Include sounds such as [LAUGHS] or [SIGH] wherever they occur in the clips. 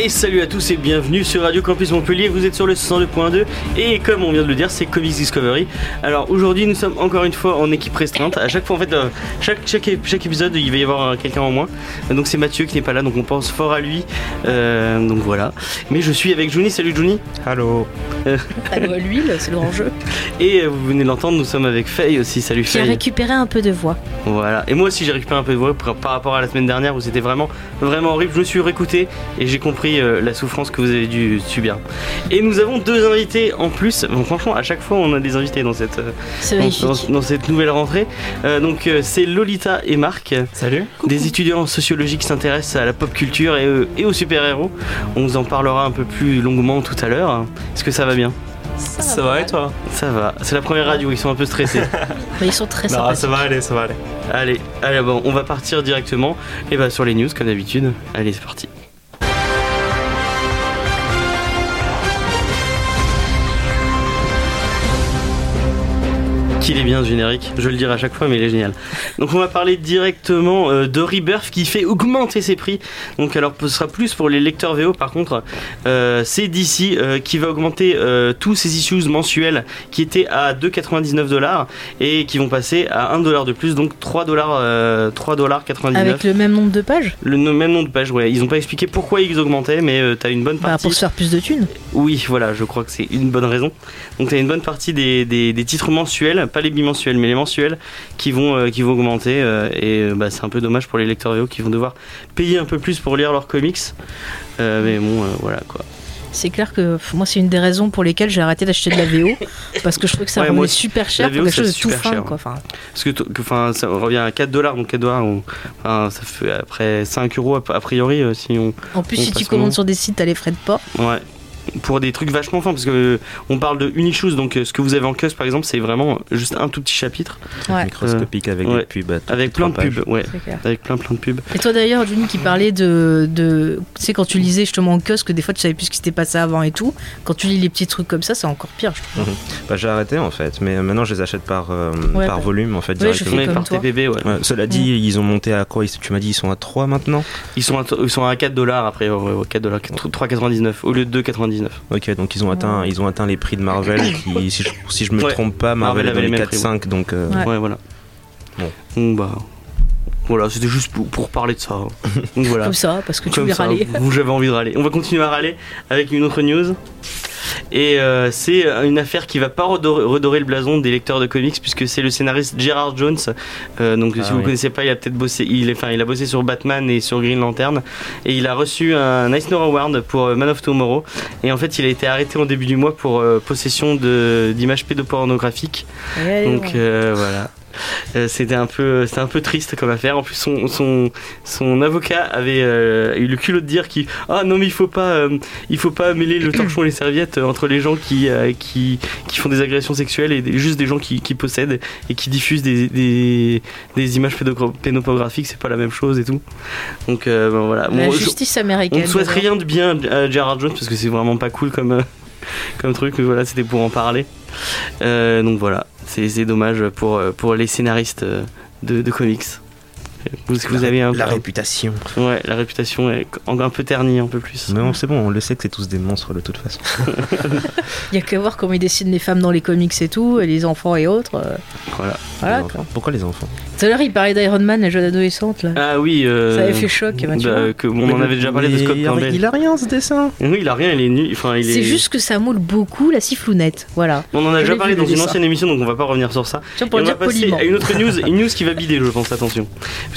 Et salut à tous et bienvenue sur Radio Campus Montpellier, vous êtes sur le 102.2 et comme on vient de le dire c'est Comics Discovery. Alors aujourd'hui nous sommes encore une fois en équipe restreinte, à chaque fois en fait euh, chaque, chaque, chaque épisode il va y avoir euh, quelqu'un en moins, donc c'est Mathieu qui n'est pas là donc on pense fort à lui, Euh, donc voilà. Mais je suis avec Juni, salut Juni Allô Allô à l'huile, c'est le grand jeu. [LAUGHS] Et vous venez de l'entendre, nous sommes avec Faye aussi, salut Qui a Faye. récupéré un peu de voix. Voilà, et moi aussi j'ai récupéré un peu de voix par, par rapport à la semaine dernière où c'était vraiment vraiment horrible. Je me suis réécouté et j'ai compris euh, la souffrance que vous avez dû subir. Et nous avons deux invités en plus. Bon, franchement, à chaque fois on a des invités dans cette euh, C'est dans, magnifique. dans- dans cette nouvelle rentrée. Euh, donc euh, c'est Lolita et Marc, Salut des étudiants en sociologie qui s'intéressent à la pop culture et, euh, et aux super-héros. On vous en parlera un peu plus longuement tout à l'heure. Est-ce que ça va bien? Ça va et toi? Ça va. C'est la première radio, ils sont un peu stressés. [LAUGHS] Mais ils sont très Non, sympathiques. ça va aller, ça va aller. Allez, allez bon, on va partir directement et bah sur les news comme d'habitude. Allez, c'est parti. Qu'il est bien ce générique, je le dirai à chaque fois, mais il est génial. Donc on va parler directement euh, de Rebirth qui fait augmenter ses prix. Donc alors ce sera plus pour les lecteurs VO par contre, euh, c'est DC euh, qui va augmenter tous ses issues mensuels qui étaient à 2,99 dollars et qui vont passer à 1 dollar de plus, donc 3 dollars, euh, 3 dollars 99. Avec le même nombre de pages? Le même nom de page, ouais. Ils ont pas expliqué pourquoi ils augmentaient, mais t'as une bonne bah, partie. Pour se faire plus de thunes. Oui, voilà, je crois que c'est une bonne raison. Donc t'as une bonne partie des, des, des titres mensuels, pas les bimensuels, mais les mensuels, qui vont, euh, qui vont augmenter. euh, et euh, bah, c'est un peu dommage pour les lecteurs VO qui vont devoir payer un peu plus pour lire leurs comics. Mais bon, voilà quoi. C'est clair que moi, c'est une des raisons pour lesquelles j'ai arrêté d'acheter de la VO. parce que je trouvais que ça Ouais, revenait super cher pour quelque chose de tout fin. cher, Quoi. Enfin, Parce que, enfin, ça revient à 4 dollars, donc 4 dollars, enfin, ça fait après 5 euros a priori si on, en plus, On si tu commandes sur des sites, t'as les frais de port. Ouais. Pour des trucs vachement fins, parce que euh, on parle de Unishoes, donc euh, ce que vous avez en kiosque par exemple, c'est vraiment juste un tout petit chapitre Ouais. Microscopique avec ouais. des pubs. avec plein de pubs, ouais, avec plein plein de pubs. Et toi d'ailleurs, Juni, qui parlait de, de. Tu sais, quand tu lisais justement en kiosque, des fois tu savais plus ce qui s'était passé avant et tout. Quand tu lis les petits trucs comme ça, c'est encore pire, je trouve. Bah, j'ai arrêté en fait, mais maintenant je les achète par, euh, Ouais, par bah. volume en fait. Ouais, je directement. fais Mais comme par toi. TPB, ouais. Ouais, cela dit, ils ont monté à quoi? Tu m'as dit ils sont à 3 maintenant? Ils sont à, ils sont à 4 dollars après, ouais, ouais, 4 dollars, 3,99 au lieu de 2,99. Ok, donc ils ont atteint, ils ont atteint les prix de Marvel [COUGHS] qui, si je, si je me Ouais. trompe pas, Marvel avait les les mêmes prix, 4-5, donc euh, Ouais. Ouais, voilà. Bon. Bah. Voilà, c'était juste pour, pour parler de ça. [LAUGHS] Donc voilà. Comme ça, parce que tu voulais râler. vous j'avais envie de râler. On va continuer à râler avec une autre news. Et euh, c'est une affaire qui va pas redorer, redorer le blason des lecteurs de comics puisque c'est le scénariste Gerard Jones. Euh, donc Ah si vous oui. connaissez pas, il a peut-être bossé, il, enfin il a bossé sur Batman et sur Green Lantern et il a reçu un Eisner Award pour euh, Man of Tomorrow. Et en fait, il a été arrêté en début du mois pour euh, possession d'images pédopornographiques. Ouais, Donc ouais. euh, voilà. Euh, c'était un peu c'était un peu triste comme affaire en plus son son, son avocat avait euh, eu le culot de dire qu'il ah non mais il faut pas euh, il faut pas mêler le torchon et les serviettes entre les gens qui qui, qui font des agressions sexuelles et des- juste des gens qui, qui possèdent et qui diffusent des, des, des images pédopornographiques c'est pas la même chose et tout donc ben, voilà La je- justice on américaine. ne souhaite rien de bien à Gerard Jones parce que c'est vraiment pas cool comme, comme truc. mais Voilà, c'était pour en parler. Donc voilà, c'est dommage pour, euh, pour les scénaristes euh, de comics. Vous, vous avez un, la un- réputation. ouais, la réputation est en- un peu ternie un peu plus. Mais bon, c'est bon, on le sait que c'est tous des monstres de toute façon. [LAUGHS] Il y a qu'à voir comment ils dessinent les femmes dans les comics et tout, et les enfants et autres. euh, Voilà. Voilà Les quoi. enfants. Pourquoi les enfants? Tout à l'heure, il parlait d'Iron Man, la jeune adolescente là. Ah oui, euh, Ça avait fait choc, bah, que, on en avait déjà parlé de Scott Campbell. Il a rien ce dessin Oui, il a rien, il est nu. Enfin, il est... C'est juste que ça moule beaucoup la sifflounette. Voilà. On en a Je déjà parlé dans une ancienne émission, donc on va pas revenir sur ça. Tiens, pour Et va passer poliment. à une autre news, une news qui va bider, je pense, attention.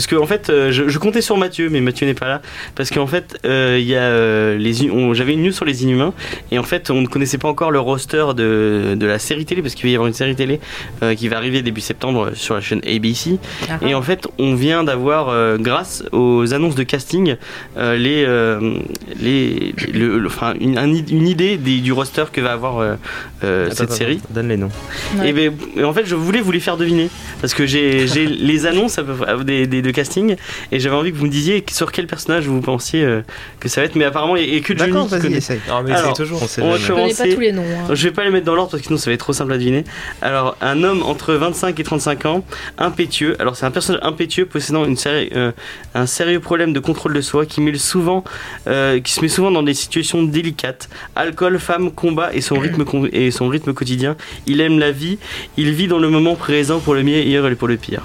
Parce que en fait, euh, je, je comptais sur Mathieu, mais Mathieu n'est pas là, parce qu'en fait, euh, il y a euh, les, j'avais une news sur les Inhumains, et en fait, on ne connaissait pas encore le roster de, de la série télé, parce qu'il va y avoir une série télé euh, qui va arriver début septembre sur la chaîne ABC. Ah, Et en fait, on vient d'avoir, euh, grâce aux annonces de casting, euh, les, euh, les, le- le- enfin, une, une idée des- du roster que va avoir euh, euh, Attends, cette attends, série. Donne les noms. Ouais. Et, ben, et en fait, je voulais vous les faire deviner parce que j'ai j'ai [LAUGHS] les annonces à peu près, euh, des, des- de casting et j'avais envie que vous me disiez sur quel personnage vous pensiez euh, que ça va être. Mais apparemment, il n'y a que Johnny D'accord, qui vas-y, connaît. essaye. Non, mais Alors, toujours. On sait on va pas tous les noms. hein. Je vais pas les mettre dans l'ordre parce que sinon ça va être trop simple à deviner. Alors, un homme entre 25 et 35 ans, impétueux. Alors, c'est un personnage impétueux possédant une série, euh, un sérieux problème de contrôle de soi qui, met souvent, euh, qui se met souvent dans des situations délicates. Alcool, femme, combat et son rythme, et son rythme quotidien. Il aime la vie. Il vit dans le moment présent pour le meilleur et pour le pire.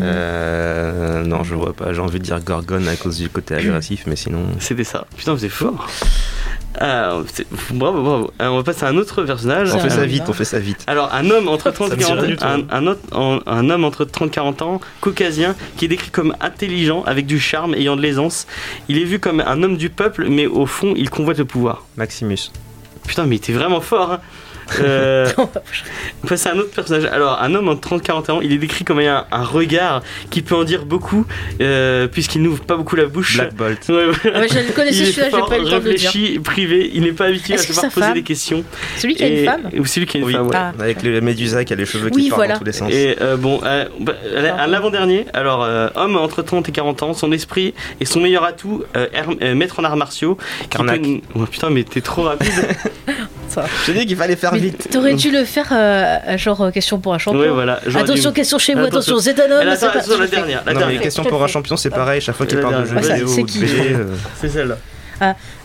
Euh, non, je vois pas. J'ai envie de dire Gorgone à cause du côté agressif, mais sinon. C'était ça. Putain, vous êtes fort. Ah, c'est- bravo, bravo. Alors, on va passer à un autre personnage. On fait ça Euh, vite, on fait ça vite. Alors, un homme entre 30 Ça et me dit 40 rien du tout. un, un autre- un- un homme entre 30 et 40 ans, caucasien, qui est décrit comme intelligent, avec du charme, ayant de l'aisance. Il est vu comme un homme du peuple, mais au fond, il convoite le pouvoir. Maximus. Putain, mais t'es vraiment fort, hein. Euh, [LAUGHS] on passe à un autre personnage. Alors, un homme entre 30 et 41 ans, il est décrit comme ayant un regard qui peut en dire beaucoup, euh, puisqu'il n'ouvre pas beaucoup la bouche. Black Bolt. Ouais, voilà. Ouais, je le connaissais Il est celui-là, j'ai pas eu le temps de le dire. réfléchi, privé, il n'est pas habitué à sa poser des questions. Celui qui a une femme Ou celui qui a une Oui. femme, ouais. Ah. Avec le Médusa qui a les cheveux qui Oui, partent voilà. dans tous les sens. Et euh, bon, euh, bah, à l'avant-dernier, alors euh, homme entre 30 et 40 ans, son esprit et son meilleur atout, euh, euh, maître en arts martiaux. qui Carnac. peut- Oh, putain, mais t'es trop rapide. [LAUGHS] Je dis qu'il fallait faire Mais vite. T'aurais dû le faire euh, genre euh, question pour un champion. ouais, voilà. Attention, dû- question chez vous, Attention. c'est un homme. Attention, la dernière. La Non, mais dernière. question pour un champion, c'est pareil. Chaque fois qu'il parle de jeux Ah, vidéo c'est ou de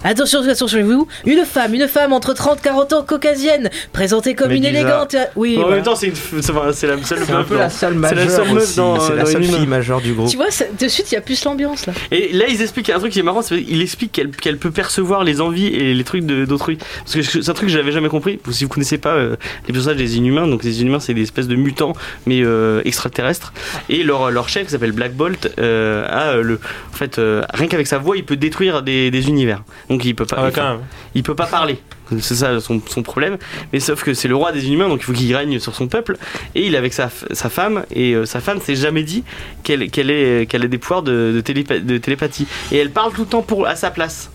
Attention, attention chez vous. Une femme, une femme entre 30 et 40 ans, caucasienne, présentée comme une élégante. Oui, en voilà. même temps, c'est une f- c'est enfin, c'est la seule C'est un meuf peu dans- la seule c'est la majeure seule meuf aussi. dans- C'est la seule fille majeure du groupe. Tu vois, ça- de suite, il y a plus l'ambiance là. Et là, ils expliquent un truc qui est marrant, c'est qu'il explique qu'elle qu'elle peut percevoir les envies et les trucs de- d'autrui. Parce que c'est un truc que j'avais jamais compris. Si vous connaissez pas euh, les personnages des Inhumains, donc les Inhumains, c'est des espèces de mutants, mais euh, extraterrestres. Et leur, leur chef, qui s'appelle Black Bolt, euh, a le, en fait, euh, rien qu'avec sa voix, il peut détruire des, des univers. Donc il peut pas. Ah ouais, il, quand même. il peut pas parler. C'est ça son, son problème. Mais sauf que c'est le roi des Inhumains, donc il faut qu'il règne sur son peuple. Et il est avec sa, sa femme, et euh, sa femme s'est jamais dit qu'elle qu'elle ait, qu'elle ait des pouvoirs de, de, télépa- de télépathie. Et elle parle tout le temps pour, à sa place.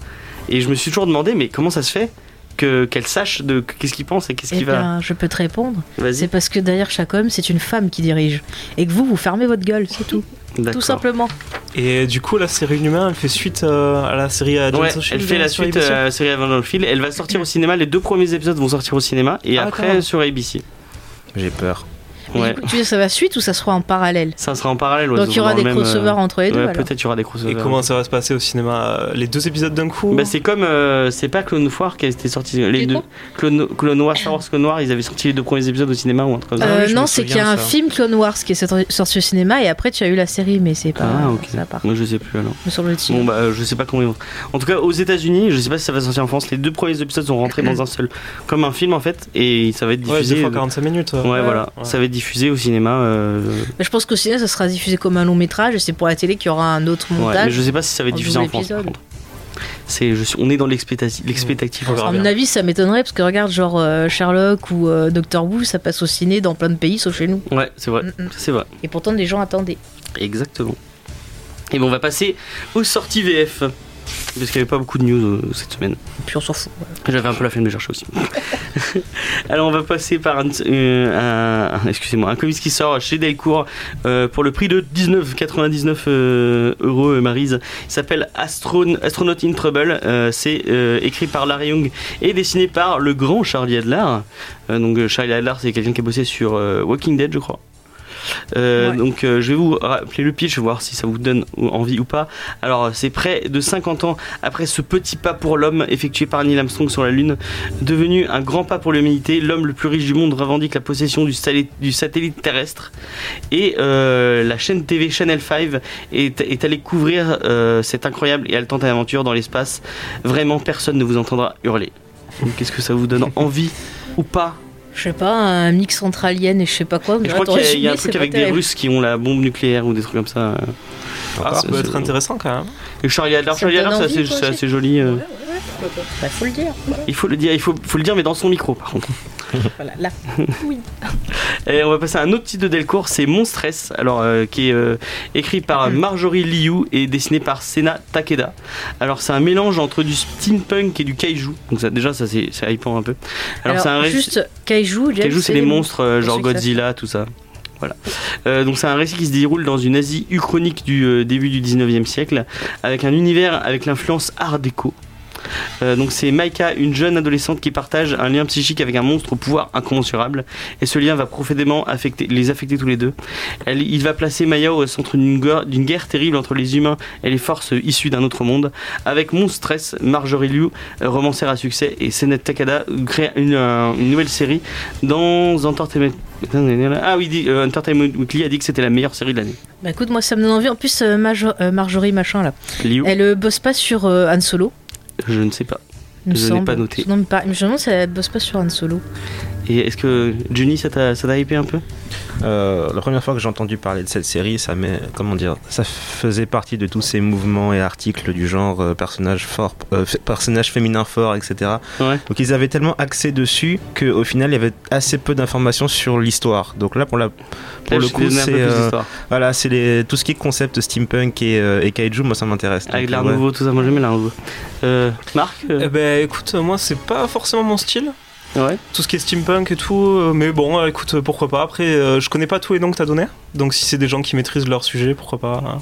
Et je me suis toujours demandé, mais comment ça se fait que qu'elle sache de qu'est-ce qu'il pense et qu'est-ce Eh qu'il va. je peux te répondre. Vas-y. C'est parce que derrière chaque homme, c'est une femme qui dirige. Et que vous, vous fermez votre gueule, c'est tout. Tout simplement. Et du coup, la série Inhumain, elle fait suite euh, à la série Ouais, elle fait la sur suite à la série Avant dans le fil. Elle va sortir au cinéma. Les deux premiers épisodes vont sortir au cinéma et Ah, après sur ABC. J'ai peur. Mais Ouais. du coup, tu que ça va suite ou ça sera en parallèle? Ça sera en parallèle. ouais, Donc il y aura des même, crossovers euh, entre les deux ouais. Peut-être il y aura des crossovers. Et comment ça va se passer au cinéma euh, Les deux épisodes d'un coup? Bah, c'est comme euh, c'est pas Clone Wars qui a été sorti les deux Clone, Clone Wars Star Wars Clone Wars ils avaient sorti les deux premiers épisodes au cinéma ou un truc comme ça. Euh, non, c'est qu'il y a un ça. film Clone Wars qui est sorti- au cinéma et après tu as eu la série, mais c'est pas ah ok. ça part. Moi je sais plus alors. Me semble-t-il. Bon bah euh, je sais pas comment ils vont. En tout cas aux États-Unis, je sais pas si ça va sortir en France. Les deux premiers épisodes sont rentrés dans un seul, comme un film en fait, et ça va être Ouais, diffusé. deux fois euh, 45 minutes. Ouais, ouais. voilà, Ouais. ça va être diffusé au cinéma. euh, Mais je pense qu'au cinéma, ça sera diffusé comme un long métrage et c'est pour la télé qu'il y aura un autre ouais, mais montage. je sais pas si ça va être diffusé en France. C'est, je suis- on est dans l'expectative. à mon avis, ça m'étonnerait parce que regarde, genre euh, Sherlock ou euh, Doctor Who, ça passe au ciné dans plein de pays sauf chez nous. Ouais, c'est vrai, Mm, mm. c'est vrai. Et pourtant, les gens attendaient. Exactement. Et bon, on va passer aux sorties VF. Parce qu'il n'y avait pas beaucoup de news euh, cette semaine. Puis on s'en fout. J'avais un peu la flemme de chercher aussi. [LAUGHS] Alors on va passer par un, euh, un- excusez-moi, un comics qui sort chez Delcourt euh, pour le prix de 19,99 euh, euros Maryse. Il s'appelle Astron Astronaut in Trouble. C'est écrit par Larry Young et dessiné par le grand Charlie Adler. Donc Charlie Adler c'est quelqu'un qui a bossé sur Walking Dead je crois. Euh, Ouais. Donc euh, je vais vous rappeler le pitch, voir si ça vous donne envie ou pas. Alors c'est près de 50 ans après ce petit pas pour l'homme effectué par Neil Armstrong sur la Lune, devenu un grand pas pour l'humanité, l'homme le plus riche du monde revendique la possession du, satellite terrestre et euh, la chaîne TV Channel 5 est, est allée couvrir cette incroyable et haletante aventure dans l'espace. Vraiment personne ne vous entendra hurler. Donc, Qu'est-ce que ça vous donne [LAUGHS] envie ou pas Je sais pas, un mix entre alien et je sais pas quoi. Je crois qu'il y a- il y, a un truc avec des Russes qui ont la bombe nucléaire ou des trucs comme ça. Ah, ça peut être intéressant quand même. Et Charlie Adler, Charlie c'est assez, c'est aussi. Bah, faut le dire. Il faut le dire, il faut, faut le dire, mais dans son micro par contre. [LAUGHS] Voilà, là. [LAUGHS] Et on va passer à un autre titre de Delcourt, c'est Monstress, alors euh, qui est euh, écrit par Marjorie Liu et dessiné par Sena Takeda. Alors c'est un mélange entre du steampunk et du kaiju. Donc ça, déjà ça c'est hypant un peu. Alors, c'est un juste Kaiju, Kaiju, c'est les monstres, euh, genre Godzilla, tout ça. Voilà. Euh, donc c'est un récit qui se déroule dans une Asie uchronique du euh, début du 19e siècle, avec un univers avec l'influence art déco. Euh, donc c'est Maika, une jeune adolescente qui partage un lien psychique avec un monstre au pouvoir incommensurable, et ce lien va profondément affecter, les affecter tous les deux. Elle- il va placer Maya au centre d'une guerre, terrible entre les humains et les forces issues d'un autre monde. Avec Monstress, Marjorie Liu, euh, romancière à succès, et Senet Takada créent une, euh, une nouvelle série dans Entertainment. Ah oui, euh, Entertainment Weekly a dit que c'était la meilleure série de l'année. Bah écoute, moi ça me donne envie. En plus, euh, euh, Marjorie machin là, Liu, elle euh, bosse pas sur euh, Han Solo. Je ne sais pas. Je n'ai pas noté. Non, mais pas- je me demande si elle bosse pas sur Han Solo. Et est-ce que Juni, ça t'a ça t'a hypé un peu? Euh, la première fois que j'ai entendu parler de cette série, ça m'est, comment dire, ça faisait partie de tous ces mouvements et articles du genre euh, personnage fort, euh, personnage féminin fort, etc. Ouais. Donc ils avaient tellement axé dessus qu'au final il y avait assez peu d'informations sur l'histoire. Donc là pour la, pour Là, le coup c'est, euh, voilà, c'est les, tout ce qui est concept steampunk et, euh, et kaiju, moi ça m'intéresse. Avec l'art ouais. nouveau, tout ça, moi j'aime l'art nouveau. Euh, Marc euh, Eh ben écoute, moi c'est pas forcément mon style. Ouais. Tout ce qui est steampunk et tout, euh, mais bon, euh, écoute, euh, pourquoi pas. Après, euh, je connais pas tous les noms que t'as donnés, donc si c'est des gens qui maîtrisent leur sujet, pourquoi pas. hein.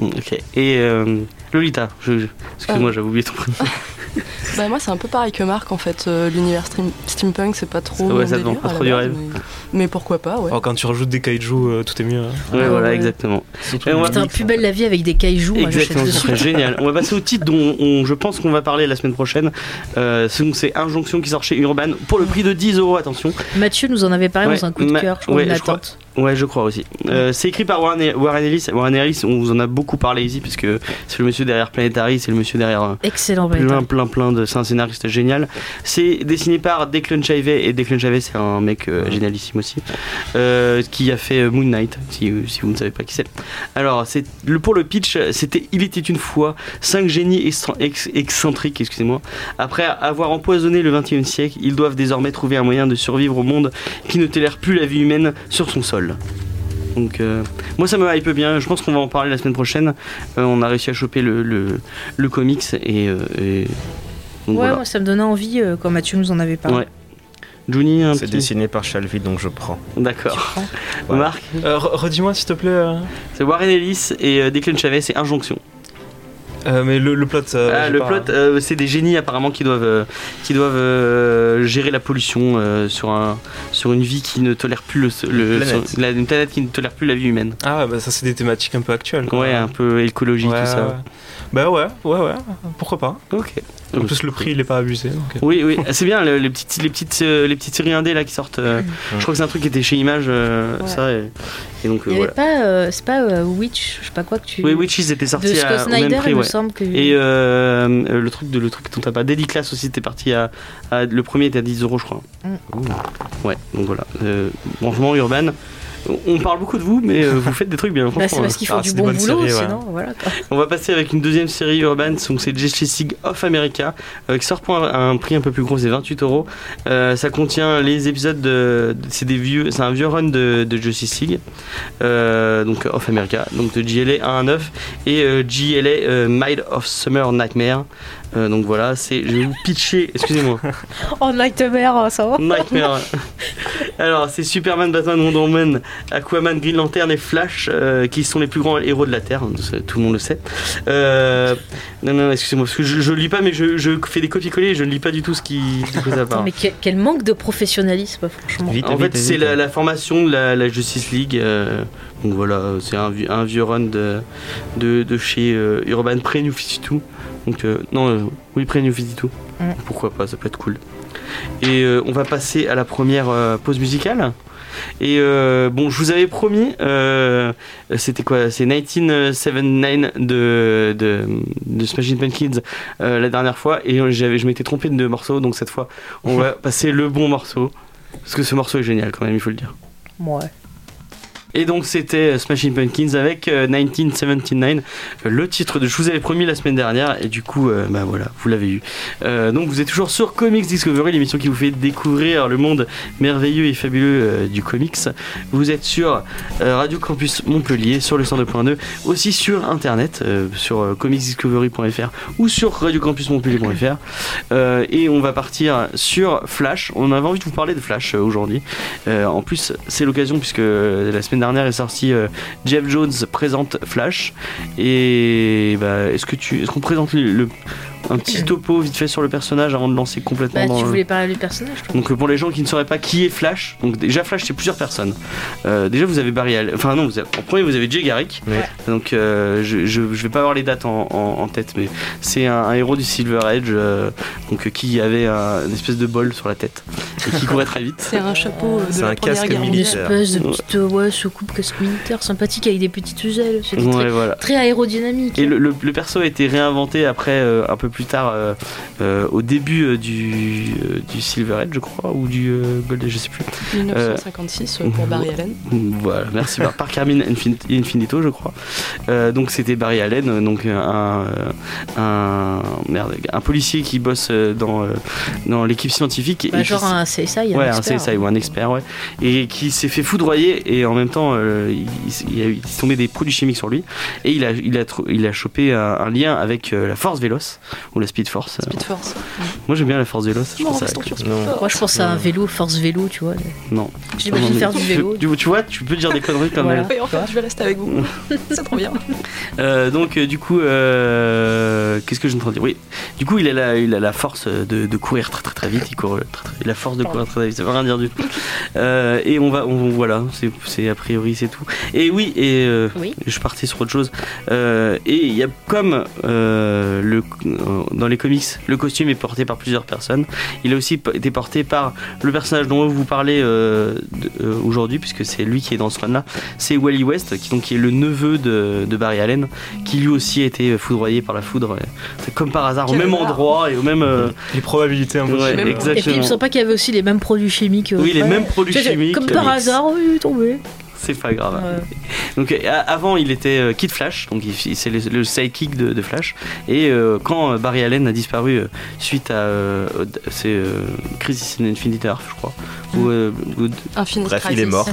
Ok. Et euh, Lolita, excuse-moi, Euh. j'avais oublié ton prénom. [LAUGHS] [LAUGHS] Bah moi c'est un peu pareil que Marc en fait, euh, l'univers stream- steampunk c'est pas trop Ouais, mon ça délire pas trop du rêve. Mais, mais pourquoi pas ouais. Alors, quand tu rajoutes des kaiju, euh, tout est mieux. hein. Ouais, Ouais, voilà, ouais. exactement. Putain, plus belle la vie avec des Exactement, ce serait [LAUGHS] génial. On va passer au titre dont on- je pense qu'on va parler la semaine prochaine. Euh, c'est donc c'est Injonction qui sort chez Urban pour le prix de 10 euros, attention. Mathieu nous en avait parlé Ouais, dans un coup de ma- cœur, je crois, ouais, je crois. attente. Ouais, je crois aussi. Euh, c'est écrit par Warren, Warren Ellis. Warren Ellis, on vous en a beaucoup parlé ici, puisque c'est le monsieur derrière Planetary, c'est le monsieur derrière Excellent, plein. Plein, plein de. C'est un scénariste génial. C'est dessiné par Declan Shalvey, et Declan Shalvey, c'est un mec euh, génialissime aussi, euh, qui a fait euh, Moon Knight, si, si vous ne savez pas qui c'est. Alors, c'est le pour le pitch, c'était Il était une fois cinq génies ex- excentriques, excusez-moi. Après avoir empoisonné le 21e siècle, ils doivent désormais trouver un moyen de survivre au monde qui ne tolère plus la vie humaine sur son sol. Donc, euh, moi ça me hype bien. Je pense qu'on va en parler la semaine prochaine. Euh, on a réussi à choper le, le, le comics et. euh, et- donc Ouais, voilà. moi ça me donnait envie euh, quand Mathieu nous en avait parlé. Ouais. Juni, un C'est petit. dessiné par Shalvey, donc je prends. D'accord. Ouais. Marc, Euh, re- Redis-moi s'il te plaît. euh, c'est Warren Ellis et euh, Declan Chavez, c'est Injonction. Euh, mais le, le plot. euh, Ah, le pas- plot, euh, c'est des génies apparemment qui doivent, euh, qui doivent euh, gérer la pollution euh, sur, un, sur une vie qui ne tolère plus le, planète. sur- la- une planète qui ne tolère plus la vie humaine. Ah, bah ça c'est des thématiques un peu actuelles. quoi. Ouais, un peu écologie, Ouais, tout ça. ouais. Bah ouais, ouais, ouais. Pourquoi pas. Ok. En plus, le prix il est pas abusé. Donc... euh. Oui, oui, c'est bien le- les petites, les petites, euh, les petites séries indé là qui sortent. euh, Je crois que c'est un truc qui était chez Image, euh, Ouais. ça. Et, et donc Il y avait voilà. pas, euh, c'est pas euh, Witch, je sais pas quoi que tu. Oui, Witches était de sorti Scott à, au même Snyder, prix, il me semble que. Et euh, le truc de le truc dont t'as pas Daily Class aussi était parti à, à- le premier était à 10 euros je crois. Mm. Ouais donc voilà. Euh, franchement Urban, on parle beaucoup de vous mais euh, vous faites des trucs bien. Bah, c'est parce qu'ils Ah, font c'est du bon boulot, séries, ouais. sinon voilà. quoi. On va passer avec une deuxième série urbaine, donc c'est Justice League of America, euh, qui sort pour un, un prix un peu plus gros, c'est 28 euros. Euh, Ça contient les épisodes de, c'est des vieux, c'est un vieux run de, de Justice League, euh, donc of America, donc de GLA 1 à 9 et euh, GLA euh, Might of Summer Nightmare. Euh, donc voilà, c'est, je vais vous pitcher, excusez-moi. [LAUGHS] Oh Nightmare, ça va. Nightmare. [LAUGHS] Alors, c'est Superman, Batman, Wonder Woman, Aquaman, Green Lantern et Flash euh, qui sont les plus grands héros de la Terre. Ça, Tout le monde le sait. Euh, non, non, excusez-moi, parce que je, je lis pas, mais je, je fais des copier-coller et je ne lis pas du tout ce qui coup, ça Attends, mais quel, quel manque de professionnalisme, franchement. Vite, En vite, fait, c'est la, la formation de la, la Justice League. euh, donc voilà, c'est un, vieux- un vieux run de, de, de chez euh, Urban Pre-New 52. Donc, euh, non, euh, oui, Pre-New 52. Mm. Pourquoi pas, ça peut être cool. Et euh, on va passer à la première pause musicale. Et euh, bon, je vous avais promis, c'était quoi C'est 1979 de, de, de Smashing Pumpkins la dernière fois, et j'avais, je m'étais trompé de morceau, donc cette fois, on va [LAUGHS] passer le bon morceau. Parce que ce morceau est génial quand même, il faut le dire. Ouais. Et donc c'était euh, Smashing Pumpkins avec euh, 1979, euh, le titre de je vous avais promis la semaine dernière et du coup euh, bah voilà vous l'avez eu. Euh, donc vous êtes toujours sur Comics Discovery, l'émission qui vous fait découvrir le monde merveilleux et fabuleux euh, du comics. Vous êtes sur euh, Radio Campus Montpellier sur le 102.2, aussi sur internet euh, sur euh, comicsdiscovery.fr ou sur radiocampusmontpellier.fr Euh, et on va partir sur Flash. On avait envie de vous parler de Flash euh, aujourd'hui. Euh, en plus, c'est l'occasion puisque euh, la semaine dernière est sorti euh, Jeff Jones présente Flash. Et bah, est-ce que tu, est-ce qu'on présente le, le- un petit topo vite fait sur le personnage avant de lancer complètement Bah, dans tu le- voulais parler du personnage, toi donc euh, pour les gens qui ne sauraient pas qui est Flash, donc déjà Flash c'est plusieurs personnes. Euh, déjà vous avez Barry Allen, enfin non, vous avez- en premier vous avez Jay Garrick. Donc euh, je, je, je vais pas avoir les dates en, en- en tête, mais c'est un, un héros du Silver Age, euh, donc euh, qui avait un- une espèce de bol sur la tête et qui courait très vite. C'est un chapeau euh, C'est un première casque guerre Une militaire. mondiale. espèce de petite euh, ouais, soucoupe casque militaire sympathique avec des petites ailes. C'était Ouais, très, voilà. très aérodynamique. Et le, le- le perso a été réinventé après, euh, un peu plus tard, euh, euh, au début euh, du, du Silver Age, je crois, ou du Gold Age, je sais plus. 1956 euh, pour Barry [LAUGHS] Allen. Voilà, merci. par, Carmine Infin- Infinito, je crois. Donc c'était Barry Allen, donc un, un, merde, un policier qui bosse dans, dans l'équipe scientifique. Bah, et genre qui un CSI, un Ouais, un expert. CSI ou un expert, ouais. Et qui s'est fait foudroyer et en même temps, euh, il, il, a il est tombé des produits chimiques sur lui. Et il a, il a, il a chopé un, un lien avec euh, la Force Véloce ou la Speed Force. Speed Force. Moi j'aime bien la Force Véloce. je Non, pense à-. Moi, je pense à un vélo, force vélo, tu vois. Non. J'imagine faire du vélo. Tu, tu vois, tu peux dire des conneries comme Voilà. elle. Et en fait, je vais rester avec vous. [LAUGHS] C'est trop bien. Euh, donc euh, du coup, euh, qu'est-ce que je train de dire? Oui, du coup, il a la, il a la force de, de courir très très très vite. Il court très, très, il a la force de courir très très vite. Ça veut rien dire du tout. Euh, et on va, on, voilà, c'est, c'est a priori c'est tout. Et oui, et euh, Oui. je partais sur autre chose. Euh, et il y a comme euh, le, euh, dans les comics, le costume est porté par plusieurs personnes. Il a aussi été porté par le personnage dont vous parlez euh, euh, aujourd'hui, puisque c'est lui qui est dans ce run-là. C'est Wally West, qui, donc, qui est le neveu de, de Barry Allen, qui lui aussi a été foudroyé par la foudre. C'est comme par hasard, au même hasard. endroit et au même. euh, Les probabilités impossibles. ouais, Même- Et puis, il me exactement. semble pas qu'il y avait aussi les mêmes produits chimiques. euh, Oui, les ouais. mêmes produits chimiques. Comme par euh, hasard, oui, il est tombé. C'est pas grave. Ouais. Donc avant il était euh, Kid Flash, donc c'est le, le sidekick de, de Flash. Et euh, quand euh, Barry Allen a disparu suite à euh, c'est euh, Crisis in Infinite Earth, je crois, ou, euh, ou- Infinite Bref, il est mort.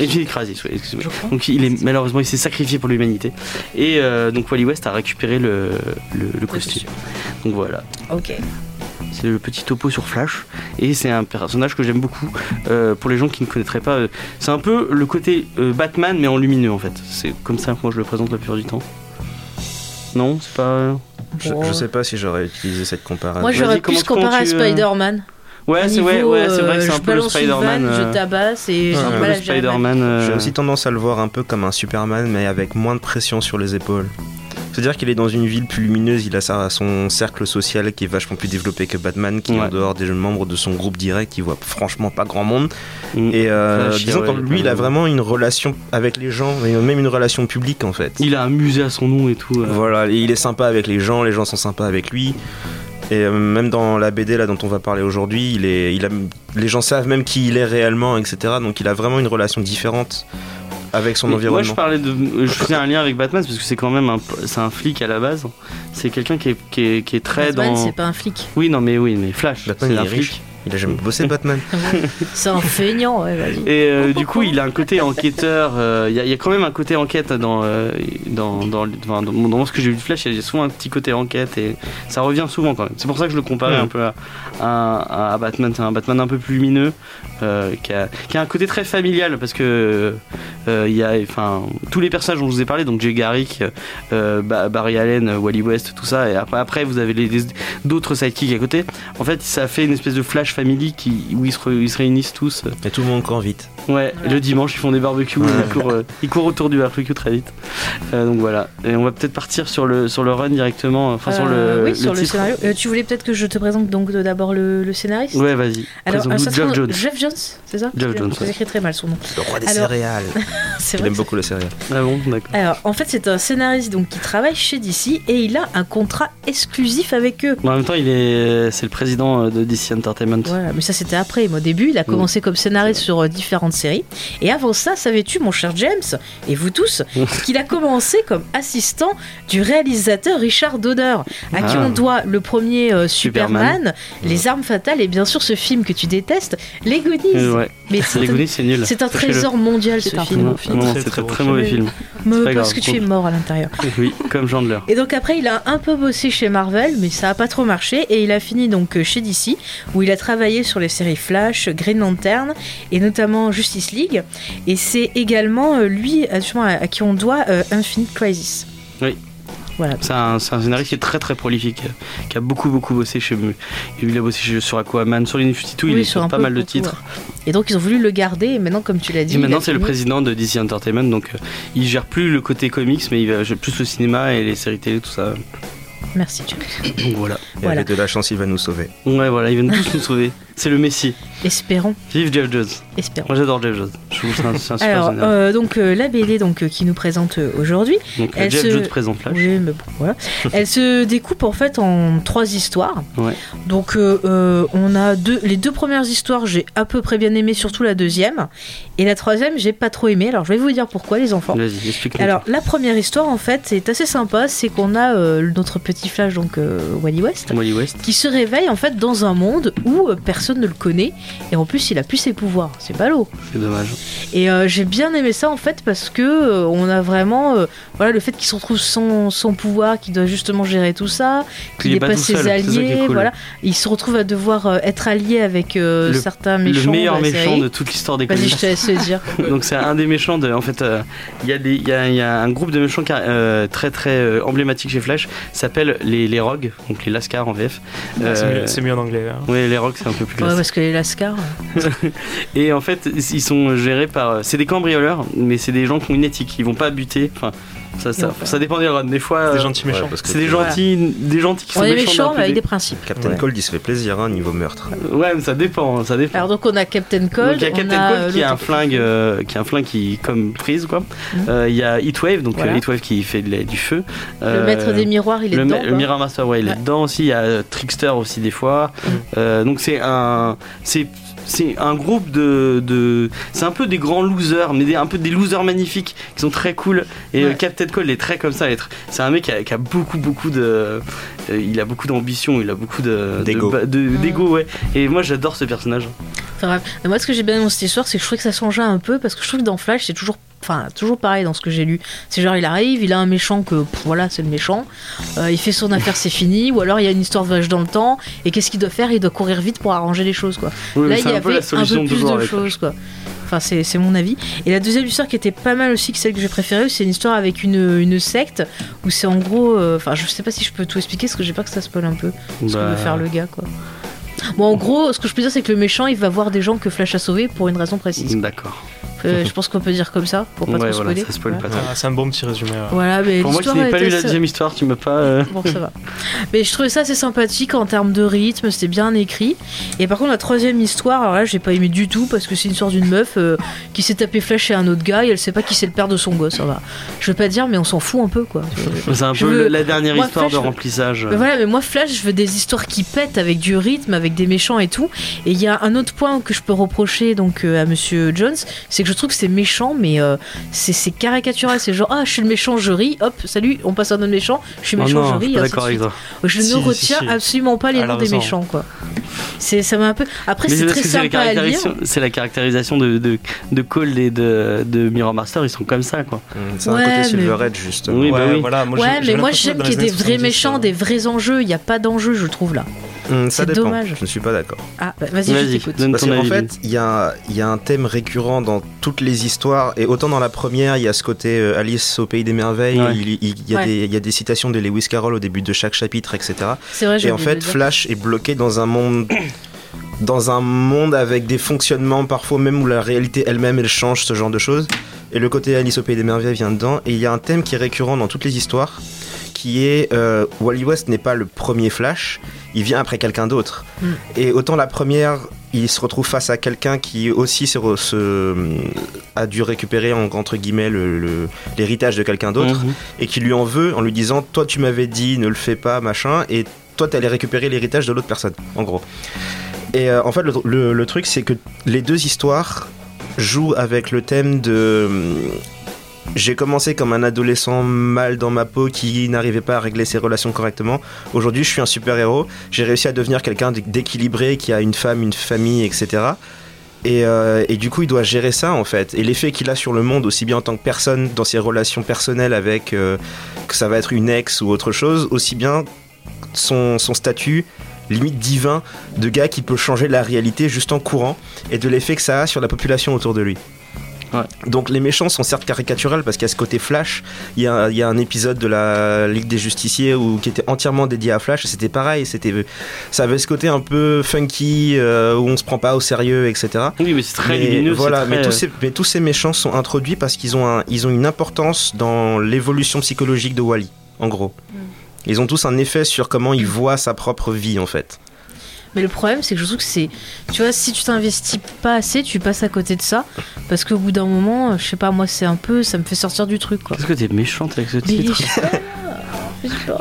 Infinite Crisis, crois. Donc il est malheureusement il s'est sacrifié pour l'humanité et euh, donc Wally West a récupéré le, le, le costume. Donc voilà, Ok. C'est le petit topo sur Flash et c'est un personnage que j'aime beaucoup. Euh, pour les gens qui ne connaîtraient pas, euh, c'est un peu le côté euh, Batman mais en lumineux en fait. C'est comme ça que moi je le présente la plupart du temps. Non, c'est pas. Je, sais pas si j'aurais utilisé cette comparaison. Moi, j'aurais plus comparé à Spider-Man. Ouais, c'est ouais, ouais, c'est vrai que c'est un peu le Spider-Man. euh, Je tabasse et j'ai Ouais, Spider-Man. euh, J'ai aussi tendance à le voir un peu comme un Superman, mais avec moins de pression sur les épaules. C'est-à-dire qu'il est dans une ville plus lumineuse, il a sa- son cercle social qui est vachement plus développé que Batman, qui est en dehors des membres de son groupe direct, qui voit franchement pas grand monde. mm. Et euh, Flash, disons que lui, il a vraiment une relation avec les gens, et même une relation publique en fait. Il a un musée à son nom et tout. euh. Voilà, et il est sympa avec les gens, les gens sont sympas avec lui. Et euh, même dans la BD là dont on va parler aujourd'hui, il est, il a, les gens savent même qui il est réellement, etc. Donc il a vraiment une relation différente avec son Mais environnement. Moi, je parlais de. Je faisais un lien avec Batman parce que c'est quand même un, c'est un flic à la base. C'est quelqu'un qui est, qui, est, qui est très Batman, dans. c'est pas un flic. Oui, non, mais oui, mais Flash. Batman, c'est il un est flic. riche. Il a jamais bossé Batman. [LAUGHS] C'est un feignant, ouais, vas-y. Et euh, du coup, il a un côté enquêteur. euh, Il y, a- il y a quand même un côté enquête dans, euh, dans, dans, dans, dans ce que j'ai vu de Flash. Il y a souvent un petit côté enquête et ça revient souvent quand même. C'est pour ça que je le comparais Ouais. un peu à, à, à Batman. C'est un Batman un peu plus lumineux euh, qui, a, qui a un côté très familial parce que euh, il y a, enfin, tous les personnages dont je vous ai parlé, donc Jay Garrick, euh, Ba- Barry Allen, Wally West, tout ça. Et après, après vous avez les- les- d'autres sidekicks à côté. En fait, ça fait une espèce de Flash Family qui, où ils se, re- ils se réunissent tous. Et tout le monde court vite. Ouais, le dimanche ils font des barbecues, Ouais. ils, courent, euh, ils courent autour du barbecue très vite. Euh, donc voilà, et on va peut-être partir sur le, sur le run directement, enfin sur Euh, le, oui, sur le titre. scénario. Euh, tu voulais peut-être que je te présente donc d'abord le, le scénariste Ouais, vas-y. Alors, euh, ça Jeff Jones. Jeff Jones, c'est ça Jeff Jones, Vous ouais. écrit très mal son nom. Le roi des Alors- céréales. [LAUGHS] C'est Il vrai. aime beaucoup les céréales. Ah bon, d'accord. Alors, en fait, c'est un scénariste donc qui travaille chez DC et il a un contrat exclusif avec eux. En même temps, il est, c'est le président euh, de DC Entertainment, Mais ça c'était après. Au début, il a commencé comme scénariste sur euh, différentes séries. Et avant ça, savais-tu, mon cher James, et vous tous, [LAUGHS] qu'il a commencé comme assistant du réalisateur Richard Donner, à qui Ah. on doit le premier euh, Superman, Superman. Les Armes Fatales et bien sûr ce film que tu détestes, Les Goonies. Ouais. Mais [LAUGHS] c'est Les Goonies, c'est nul. c'est un trésor mondial ce film. C'est très très film. mauvais film. Pas parce que tu es mort à l'intérieur. [LAUGHS] Oui, comme Chandler. Et donc après, il a un peu bossé chez Marvel, mais ça a pas trop marché. Et il a fini donc euh, chez DC, où il a travaillé sur les séries Flash, Green Lantern et notamment Justice League. Et c'est également euh, lui, euh, justement, à, à qui on doit euh, Infinite Crisis. Oui. Voilà. C'est un, scénariste qui est très très prolifique, qui a beaucoup beaucoup bossé chez Il a bossé sur Aquaman, sur les New 52, il Oui, est sur un pas peu mal de titres. Et donc ils ont voulu le garder. Et maintenant, comme tu l'as dit, Et il maintenant a c'est le président de DC Entertainment, donc euh, il gère plus le côté comics, mais il va gérer plus le cinéma et les séries télé, tout ça. Merci, James. Donc voilà. Et Voilà. avec de la chance, il va nous sauver. Ouais, voilà, ils viennent tous nous sauver. C'est le Messie. Espérons, Vive Jeff Jones. espérons. Moi j'adore Jeff Jones. Je trouve que c'est un, un super Alors, euh, donc euh, la BD donc euh, qui nous présente aujourd'hui, Donc elle Jeff se- Jones présente Flash. Oui, mais bon, voilà. [LAUGHS] Elle se découpe en fait en trois histoires. Ouais. Donc on a deux, les deux premières histoires, j'ai à peu près bien aimé, surtout la deuxième. Et la troisième, j'ai pas trop aimé. Alors je vais vous dire pourquoi, les enfants. Vas-y, explique-nous. Alors la première histoire en fait est assez sympa, c'est qu'on a notre petit flash donc Wally West Wally West. qui se réveille en fait dans un monde où personne ne le connaît et en plus il a plus ses pouvoirs. C'est ballot. C'est dommage. Et euh, j'ai bien aimé ça en fait parce que euh, on a vraiment euh, voilà le fait qu'il se retrouve sans, sans pouvoir, qu'il doit justement gérer tout ça, qu'il Il est n'ait pas ses seul, alliés, cool. voilà. Il se retrouve à devoir euh, être allié avec euh, Le- certains méchants. le meilleur méchant série. de toute l'histoire des Vas-y, comics. je te laisse le dire. [LAUGHS] Donc c'est un des méchants de. En fait, euh, il y, a des- il y, a, il y a un groupe de méchants qui, euh, très très euh, emblématique chez Flash, s'appelle les, les Rogues, donc les Lascars en VF. C'est Euh, mieux- C'est mieux en anglais. hein. Ouais, les Rogues c'est un peu plus Ouais, parce que les Lascars. [LAUGHS] Et en fait, ils sont gérés par. C'est des cambrioleurs, mais c'est des gens qui ont une éthique. Ils vont pas buter. Ça, dépend des runs. Des fois, Des euh, gentils méchants. c'est des Voilà. gentils, des gentils qui sont On est méchants. méchants, mais avec des principes. Captain Ouais. Cold, il se fait plaisir, hein, niveau meurtre. Ouais, mais ça dépend. Ça dépend. Alors donc on a Captain Cold. Donc il y a Captain a, Cold euh, qui a un flingue, euh, qui a un flingue qui comme prise quoi. Mhm. Euh, Il y a Heatwave, donc Voilà. euh, Heatwave qui fait de la- du feu. Le Euh, maître des miroirs, il est le, dedans. le. Mirror Master, ouais, il est Ouais. dedans aussi. Il y a euh, Trickster aussi des fois. Mhm. Euh, donc c'est un, c'est c'est un groupe de, de c'est un peu des grands losers, mais des, un peu des losers magnifiques qui sont très cool. Et Ouais. euh, Captain Cold est très comme ça. il est tr- C'est un mec qui a, qui a beaucoup beaucoup de, euh, il a beaucoup d'ambition, il a beaucoup de D'ego. de- de- d'ego, ouais. Et moi j'adore ce personnage. Enfin, moi, ce que j'ai bien aimé dans cette histoire, c'est que je trouvais que ça changeait un peu parce que je trouve que dans Flash, c'est toujours. Enfin, toujours pareil dans ce que j'ai lu. C'est genre, il arrive, il a un méchant que, pff, voilà, c'est le méchant. Euh, il fait son affaire, c'est fini. Ou alors, il y a une histoire de voyage dans le temps. Et qu'est-ce qu'il doit faire? Il doit courir vite pour arranger les choses, quoi. Oui, Là, il y un avait un peu plus de choses, quoi. Enfin, c'est c'est mon avis. Et la deuxième histoire qui était pas mal aussi que celle que j'ai préférée, c'est une histoire avec une, une secte où c'est en gros. euh, Enfin, je sais pas si je peux tout expliquer parce que j'ai peur que ça spoil un peu ce que Bah, veut faire le gars, quoi. Bon, en gros, ce que je peux dire, c'est que le méchant, il va voir des gens que Flash a sauvés pour une raison précise. D'accord. Euh, je pense qu'on peut dire comme ça, pour pas Ouais, trop spoiler. spoil. Ah, c'est un bon petit résumé. ouais. Voilà, mais Pour moi qui n'ai pas lu la deuxième histoire, tu m'as pas. euh, [LAUGHS] Bon, ça va. Mais je trouvais ça assez sympathique en termes de rythme, c'était bien écrit. Et par contre, la troisième histoire, alors là, j'ai pas aimé du tout parce que c'est une histoire d'une meuf euh, qui s'est tapé Flash chez un autre gars et elle sait pas qui c'est le père de son gosse. Ça va. Je veux pas dire, mais on s'en fout un peu, quoi. C'est un Je peu veux- la dernière moi, histoire Flash, de remplissage. Mais voilà, mais moi Flash, je veux des histoires qui pètent avec du rythme, avec des méchants et tout. Et il y a un autre point que je peux reprocher donc euh, à Monsieur Jones, c'est que je trouve que c'est méchant, mais euh, c'est caricatural. C'est genre ah je suis le méchant, je ris, hop salut, on passe à un autre méchant, je suis Oh méchant, non, je ris. d'accord avec toi. Je Si, ne retiens si. absolument pas les Elle a noms des méchants quoi. C'est ça m'a un peu. Après Mais c'est très que c'est la sympa à lire. caractérisation, c'est la caractérisation de, de, de Cold et de, de Mirror Master, ils sont comme ça quoi. Hum, C'est Ouais, un mais- côté Silver Edge, justement. Oui, bah Ouais, oui. voilà, moi, ouais, mais moi j'aime qu'il y ait des vrais méchants, 70, des vrais enjeux. Il n'y a pas d'enjeu, je trouve là. Hum, ça C'est dépend. dommage. Je ne suis pas d'accord. Ah, bah, vas-y, je Vas-y, t'écoute. Parce qu'en fait, il y a, il y a un thème récurrent dans toutes les histoires, et autant dans la première, il y a ce côté euh, Alice au pays des merveilles, Ouais. il, il- il y a Ouais. des, il y a des citations de Lewis Carroll au début de chaque chapitre, etc. C'est vrai, Et en fait. Flash est bloqué dans un monde. [COUGHS] Dans un monde avec des fonctionnements parfois même où la réalité elle-même elle change, ce genre de choses. Et le côté Alice au pays des merveilles vient dedans. Et il y a un thème qui est récurrent dans toutes les histoires, qui est euh, Wally West n'est pas le premier Flash, il vient après quelqu'un d'autre. Mm. Et autant la première, il se retrouve face à quelqu'un qui aussi se, a dû récupérer en- entre guillemets le- le- l'héritage de quelqu'un d'autre Mhm. et qui lui en veut en lui disant toi tu m'avais dit ne le fais pas machin et toi t'allais récupérer l'héritage de l'autre personne en gros Et euh, en fait, le, le- le truc, c'est que les deux histoires jouent avec le thème de. J'ai commencé comme un adolescent mal dans ma peau qui n'arrivait pas à régler ses relations correctement. Aujourd'hui, je suis un super-héros. J'ai réussi à devenir quelqu'un d'équilibré qui a une femme, une famille, etc. Et, euh, et du coup, il doit gérer ça en fait. Et l'effet qu'il a sur le monde, aussi bien en tant que personne, dans ses relations personnelles avec euh, que ça va être une ex ou autre chose, aussi bien son statut limite divin de gars qui peut changer la réalité juste en courant et de l'effet que ça a sur la population autour de lui. Ouais. Donc les méchants sont certes caricaturels parce qu'il y a ce côté Flash. Il y a, il y a un épisode de la Ligue des Justiciers où, qui était entièrement dédié à Flash. et C'était pareil, c'était, ça avait ce côté un peu funky euh, où on se prend pas au sérieux, etc. Oui, mais c'est très Mais lumineux. Voilà, c'est mais, tous ces, mais tous ces méchants sont introduits parce qu'ils ont, un- ils ont une importance dans l'évolution psychologique de Wally, en gros. Ils ont tous un effet sur comment il voit sa propre vie, en fait. Mais le problème, c'est que je trouve que c'est. Tu vois, si tu t'investis pas assez, tu passes à côté de ça. Parce qu'au bout d'un moment, je sais pas, moi, c'est un peu. Ça me fait sortir du truc, quoi. Qu'est-ce que t'es méchante avec ce titre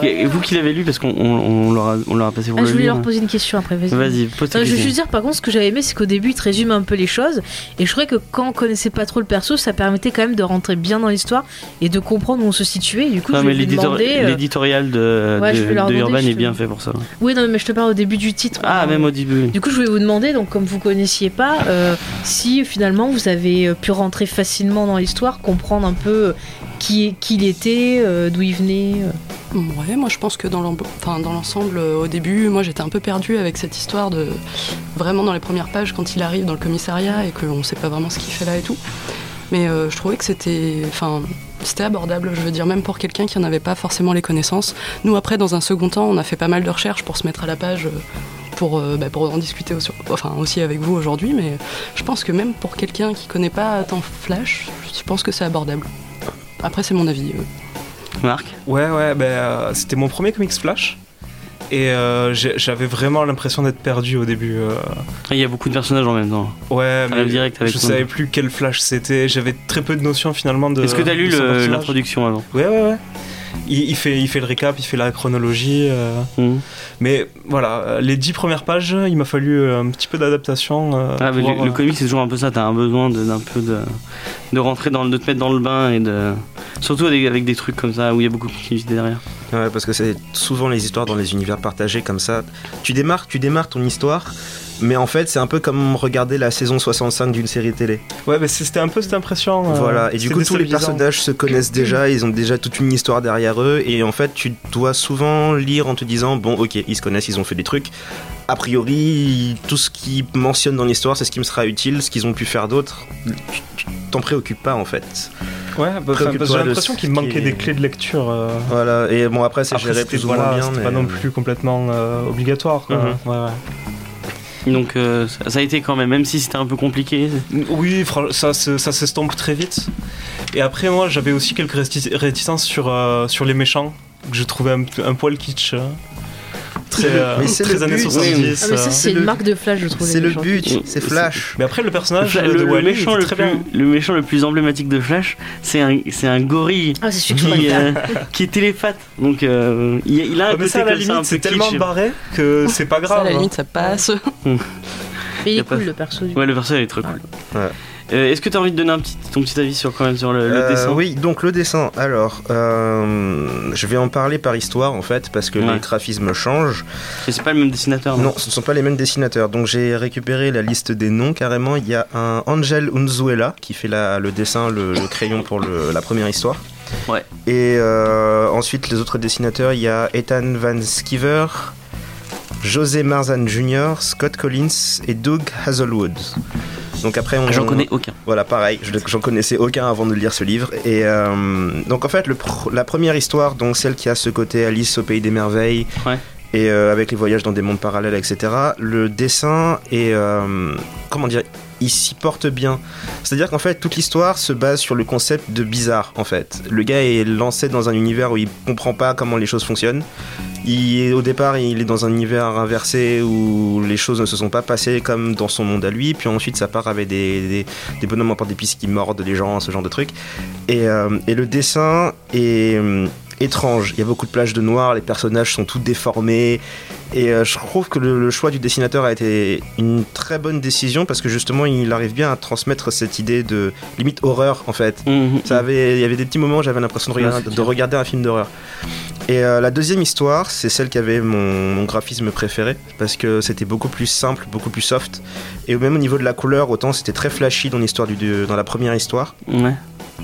Et vous qui l'avez lu, parce qu'on on, on l'aura on l'aura passé pour Ah, le je voulais lire. leur poser une question après, vas-y. Vas-y, pose Non, je veux juste dire, par contre, ce que j'avais aimé, c'est qu'au début, il te résume un peu les choses. Et je trouvais que quand on connaissait pas trop le perso, ça permettait quand même de rentrer bien dans l'histoire et de comprendre où on se situait. Et du coup, Non, je mais euh, l'éditorial de, Ouais, je de, vais leur de demander, Urban est bien fait pour ça. Oui, non, mais je te parle au début du titre. Ah, même au début. Du coup, je voulais vous demander, donc comme vous connaissiez pas, euh, si finalement vous avez euh, pu rentrer facilement dans l'histoire, comprendre un peu qui, qui il était, euh, d'où il venait. euh. Ouais, moi je pense que dans l'ensemble, euh, au début, moi j'étais un peu perdue avec cette histoire de vraiment dans les premières pages quand il arrive dans le commissariat et qu'on sait pas vraiment ce qu'il fait là et tout. Mais euh, je trouvais que c'était, enfin, abordable. Je veux dire, même pour quelqu'un qui en avait pas forcément les connaissances. Nous après, dans un second temps, on a fait pas mal de recherches pour se mettre à la page. euh, Pour, bah, pour en discuter aussi avec vous aujourd'hui, mais je pense que même pour quelqu'un qui connaît pas tant Flash, je pense que c'est abordable. Après, c'est mon avis. Marc Ouais, ouais, euh, c'était mon premier comics Flash. Et euh, j'avais vraiment l'impression d'être perdu au début. euh. Il y a beaucoup de personnages en même temps. Ouais, mais direct avec je savais plus quel Flash c'était. J'avais très peu de notions finalement de. Est-ce que t'as lu l'introduction avant? Ouais, ouais, ouais. Il, il fait, il fait le récap, il fait la chronologie. euh. Mhm. Mais voilà, les dix premières pages, il m'a fallu un petit peu d'adaptation. euh, Ah, le, le comic c'est toujours un peu ça, t'as un besoin d'un peu de, de rentrer dans le, de te mettre dans le bain et de. Surtout avec, avec des trucs comme ça où il y a beaucoup de continuité derrière. Ouais, parce que c'est souvent les histoires dans les univers partagés comme ça. Tu démarres, tu démarres ton histoire, mais en fait, c'est un peu comme regarder la saison 65 d'une série télé. Ouais, mais c'était un peu cette impression. euh, voilà, et du coup, tous les personnages se connaissent déjà, ils ont déjà toute une histoire derrière eux, et en fait, tu dois souvent lire en te disant bon, ok, ils se connaissent, ils ont fait des trucs. A priori, tout ce qu'ils mentionnent dans l'histoire, c'est ce qui me sera utile, ce qu'ils ont pu faire d'autre. Tu tu t'en préoccupes pas en fait. Ouais, bah, enfin, parce que Préoccupe-toi j'ai l'impression qu'il qui manquait est- des clés de lecture. euh. Voilà, et bon, après, c'est Après, géré plus ou voilà, moins bien. c'était mais- pas non plus complètement euh, obligatoire. quoi. Mhm. Ouais, ouais. Donc euh, ça, a été quand même, même si c'était un peu compliqué. Oui, ça, ça s'estompe très vite. Et après, moi, j'avais aussi quelques réti- réticences sur, euh, sur les méchants, que je trouvais un, un poil kitsch. euh. Très, euh, Mais c'est très années but. 70. Ah, mais ça, euh. c'est une le- marque de Flash, je trouve. C'est le but, c'est Flash. Mais après, le personnage Le, de le Wally méchant était le, très plus, bien. le méchant le plus emblématique de Flash, c'est un, c'est un gorille Ah, c'est celui qui qui, va euh, qui est téléphate. Donc euh, il, il a un mais côté ça, à la comme ça, un limite, peu c'est tellement barré que c'est pas grave. à la hein. limite, ça passe. Mais il est cool, le perso. Ouais, le personnage est très cool. Ouais. Euh, Est-ce que tu as envie de donner un petit, ton petit avis sur, quand même, sur le, le Euh, dessin Oui, donc le dessin. Alors, euh, je vais en parler par histoire en fait, parce que Ouais. les graphismes changent. Et C'est pas le même dessinateur Non, ce ne sont pas les mêmes dessinateurs. Donc j'ai récupéré la liste des noms carrément. Il y a un Angel Unzuela qui fait la- le dessin, le, le crayon pour le- la première histoire. Ouais. Et ensuite, les autres dessinateurs, il y a Ethan Van Sciver, José Marzan Jr., Scott Collins et Doug Hazelwood. Donc après, on, J'en connais aucun. voilà, pareil, je- j'en connaissais aucun avant de lire ce livre. Et euh, donc en fait, le pr- la première histoire, donc celle qui a ce côté Alice au pays des merveilles, Ouais. et euh, avec les voyages dans des mondes parallèles, etc. Le dessin est, euh, comment dire, il s'y porte bien. C'est-à-dire qu'en fait, toute l'histoire se base sur le concept de bizarre. En fait, le gars est lancé dans un univers où il comprend pas comment les choses fonctionnent. Il au départ, il est dans un univers inversé où les choses ne se sont pas passées comme dans son monde à lui. Puis ensuite, ça part avec des, bonhommes en porte d'épices qui mordent les gens, ce genre de trucs. Et, euh, et le dessin est, étrange. Il y a beaucoup de plages de noir, les personnages sont tous déformés. Et euh, je trouve que le, le choix du dessinateur a été une très bonne décision parce que justement il arrive bien à transmettre cette idée de limite horreur en fait. Mhm. Ça avait, il y avait des petits moments où j'avais l'impression de, regarder- de un film d'horreur. Et euh, la deuxième histoire, c'est celle qui avait mon, mon graphisme préféré parce que c'était beaucoup plus simple, beaucoup plus soft. Et même au niveau de la couleur, autant c'était très flashy dans l'histoire du, de- dans la première histoire, Ouais.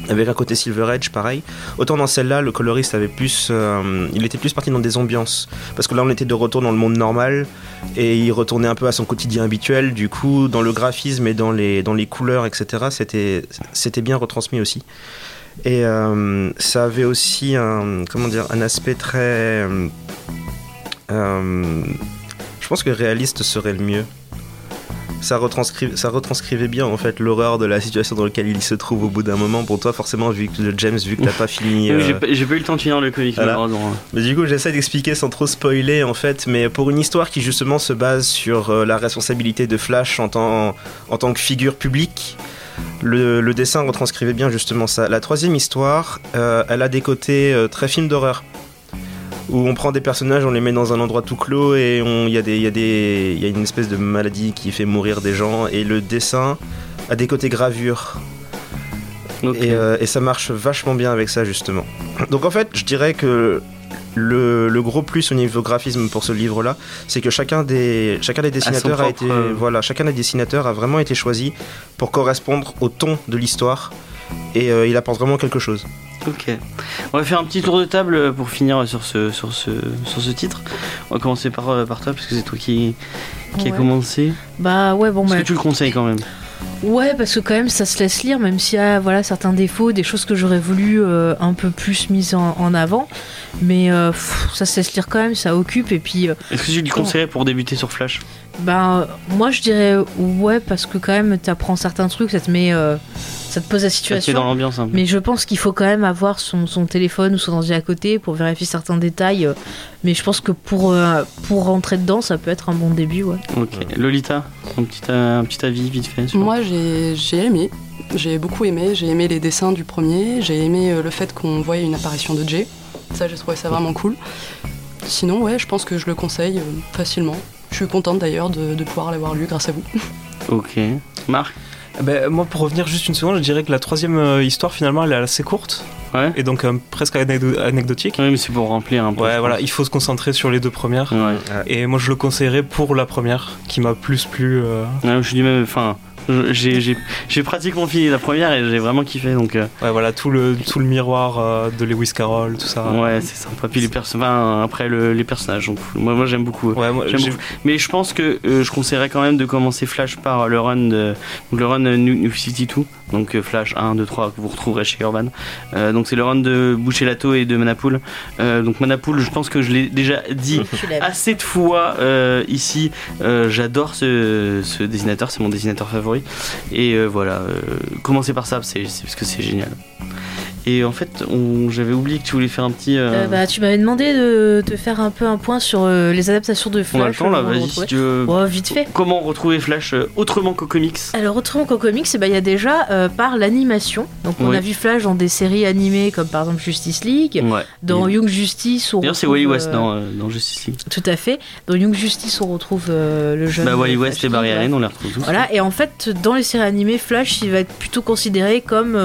Avec un côté Silver Edge pareil. Autant dans celle-là, le coloriste avait plus, euh, il était plus parti dans des ambiances parce que là on était de retour dans le monde normal et il retournait un peu à son quotidien habituel. Du coup, dans le graphisme et dans les dans les couleurs, etc. C'était bien retransmis aussi. Et euh, ça avait aussi un, comment dire, un aspect très. euh, je pense que réaliste serait le mieux. Ça, retranscri- ça retranscrivait bien en fait l'horreur de la situation dans laquelle il se trouve au bout d'un moment. Pour toi, forcément, vu que James, vu que t'as pas [LAUGHS] fini. Euh, J'ai pas, eu le temps de finir le comic, voilà. malheureusement. mais du coup, j'essaie d'expliquer sans trop spoiler en fait, mais pour une histoire qui justement se base sur euh, la responsabilité de Flash en tant, en tant que figure publique, le, le dessin retranscrivait bien justement ça. La troisième histoire, euh, elle a des côtés très film d'horreur. Où on prend des personnages, on les met dans un endroit tout clos et il y, a des- il y, a des- il y a une espèce de maladie qui fait mourir des gens. Et le dessin a des côtés gravure. Ok. Et, euh, et ça marche vachement bien avec ça justement. Donc en fait, je dirais que le, le gros plus au niveau graphisme pour ce livre-là, c'est que chacun des, chacun des dessinateurs a, été, euh, voilà, chacun des dessinateurs a vraiment été choisi pour correspondre au ton de l'histoire et euh, il apporte vraiment quelque chose. Ok. On va faire un petit tour de table pour finir sur ce, sur ce, sur ce titre. On va commencer par, euh, par toi, parce que c'est toi qui, qui a commencé. Bah ouais, bon, Est-ce bah, que tu le conseilles quand même? Ouais, parce que quand même, ça se laisse lire, même s'il y a voilà, certains défauts, des choses que j'aurais voulu euh, un peu plus mises en, en avant. Mais euh, pff, ça se laisse lire quand même, ça occupe. Et puis, euh, Est-ce que tu le conseillerais pour débuter sur Flash? Ben, moi, je dirais ouais, parce que quand même, t'apprends certains trucs, ça te met. euh, ça te pose la situation. dans l'ambiance un peu. Mais je pense qu'il faut quand même avoir son, son téléphone ou son ordi à côté pour vérifier certains détails. euh, Mais je pense que pour, euh, pour rentrer dedans, ça peut être un bon début, ouais. Ok. Lolita, un petit, euh, un petit avis vite fait sur- Moi, j'ai j'ai aimé. J'ai beaucoup aimé. J'ai aimé les dessins du premier. J'ai aimé euh, le fait qu'on voyait une apparition de Jay. Ça, j'ai trouvé ça vraiment cool. Sinon, ouais, je pense que je le conseille euh, facilement. Je suis contente d'ailleurs de, de pouvoir l'avoir lu grâce à vous. Ok. Marc Ben, moi, pour revenir juste une seconde, je dirais que la troisième euh, histoire, finalement, elle est assez courte Ouais. et donc euh, presque anecdo- anecdotique. Oui, mais c'est pour remplir un peu. Ouais, voilà, pense. il faut se concentrer sur les deux premières. Ouais. Et moi, je le conseillerais pour la première, qui m'a plus plu. euh, Ouais, je suis du même. Enfin, j'ai j'ai- j'ai pratiquement fini la première et j'ai vraiment kiffé donc. euh, Ouais, voilà, tout le, tout le miroir euh, de Lewis Carroll, tout ça. Ouais, c'est sympa. Puis les personnages. Enfin, après le- les personnages. Donc, moi, moi j'aime beaucoup. Ouais, moi, j'ai- beaucoup. Mais je pense que euh, je conseillerais quand même de commencer Flash par le run de donc le run euh, New, New 52. Donc euh, Flash 1, 2, 3 que vous retrouverez chez Urban. Euh, donc c'est le run de Bouchelato et de Manapool. Euh, donc Manapool, je pense que je l'ai déjà dit [LAUGHS] assez de fois euh, ici. Euh, J'adore ce, ce dessinateur, c'est mon dessinateur favori. Et euh, voilà, euh, commencez par ça, c'est c'est parce que c'est génial. Et en fait, j'avais oublié que tu voulais faire un petit. euh, Euh, bah, tu m'avais demandé de, de faire un peu un point sur euh, les adaptations de on a le Flash. temps là, vas-y si tu veux. Ouais, vite fait. Comment retrouver Flash autrement qu'au comics Alors autrement qu'au comics, eh ben, il y a déjà par l'animation. Donc on Oui. a vu Flash dans des séries animées comme par exemple Justice League, Ouais. dans Young Justice. D'ailleurs, c'est Wally West dans, dans Justice League. Tout à fait. Dans Young Justice, on retrouve le jeune. Bah, Wally West Flash et Barry Allen, on les retrouve tous. Voilà, et en fait, dans les séries animées, Flash, il va être plutôt considéré comme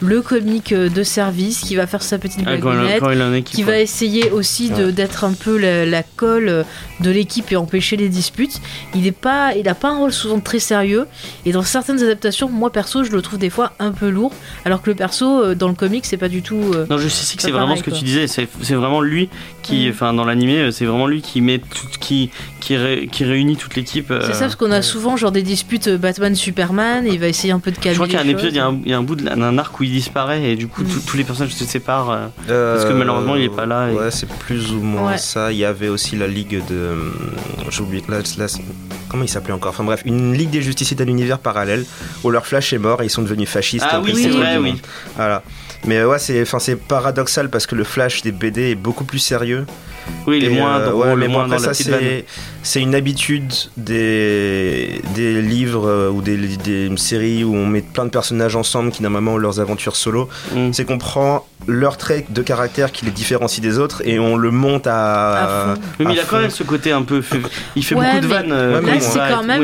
le comique euh, de service qui va faire sa petite Ah, quand, il, blagounette, quand il en est qui qui va essayer aussi de- d'être un peu la, la colle euh, de l'équipe et empêcher les disputes. Il est pas, il a pas un rôle souvent très sérieux et dans certaines adaptations, moi perso, je le trouve des fois un peu lourd, alors que le perso euh, dans le comic, c'est pas du tout. euh, Non, Justice League, Pas c'est vraiment pareil, ce que quoi. tu disais. C'est c'est vraiment lui qui, enfin, dans l'animé, euh, c'est vraiment lui qui met tout, qui, qui, ré- qui réunit toute l'équipe. euh, C'est ça parce qu'on a souvent genre des disputes euh, Batman-Superman et il va essayer un peu de calmer. Je crois qu'il y a un épisode, il y a un, il y a un bout de- d'un arc où il disparaît et du coup Mm. tout- tous les personnages se séparent. euh. Euh, Parce que malheureusement, il est pas là et- Ouais, c'est plus ou moins Ouais. ça. Il y avait aussi la ligue de. euh, J'ai oublié. La, la- comment il s'appelait encore? Enfin bref, une Ligue des Justiciers d'un univers parallèle où leur Flash est mort et ils sont devenus fascistes. Ah oui, c'est vrai, oui. Voilà. Mais euh, ouais, c'est, enfin, c'est paradoxal parce que le Flash des BD est beaucoup plus sérieux. Oui, il est Et, moins euh, drôle, ouais, mais moins bon, dans après la ça, c'est, c'est une habitude des, des livres euh, ou des, des séries où on met plein de personnages ensemble qui normalement ont leurs aventures solo. Mm. C'est qu'on prend leur trait de caractère qui les différencie des autres et on le monte à. À. Oui, mais il a quand même ce côté un peu. fait- Il fait Ouais, beaucoup de vannes. euh, là, c'est quand même,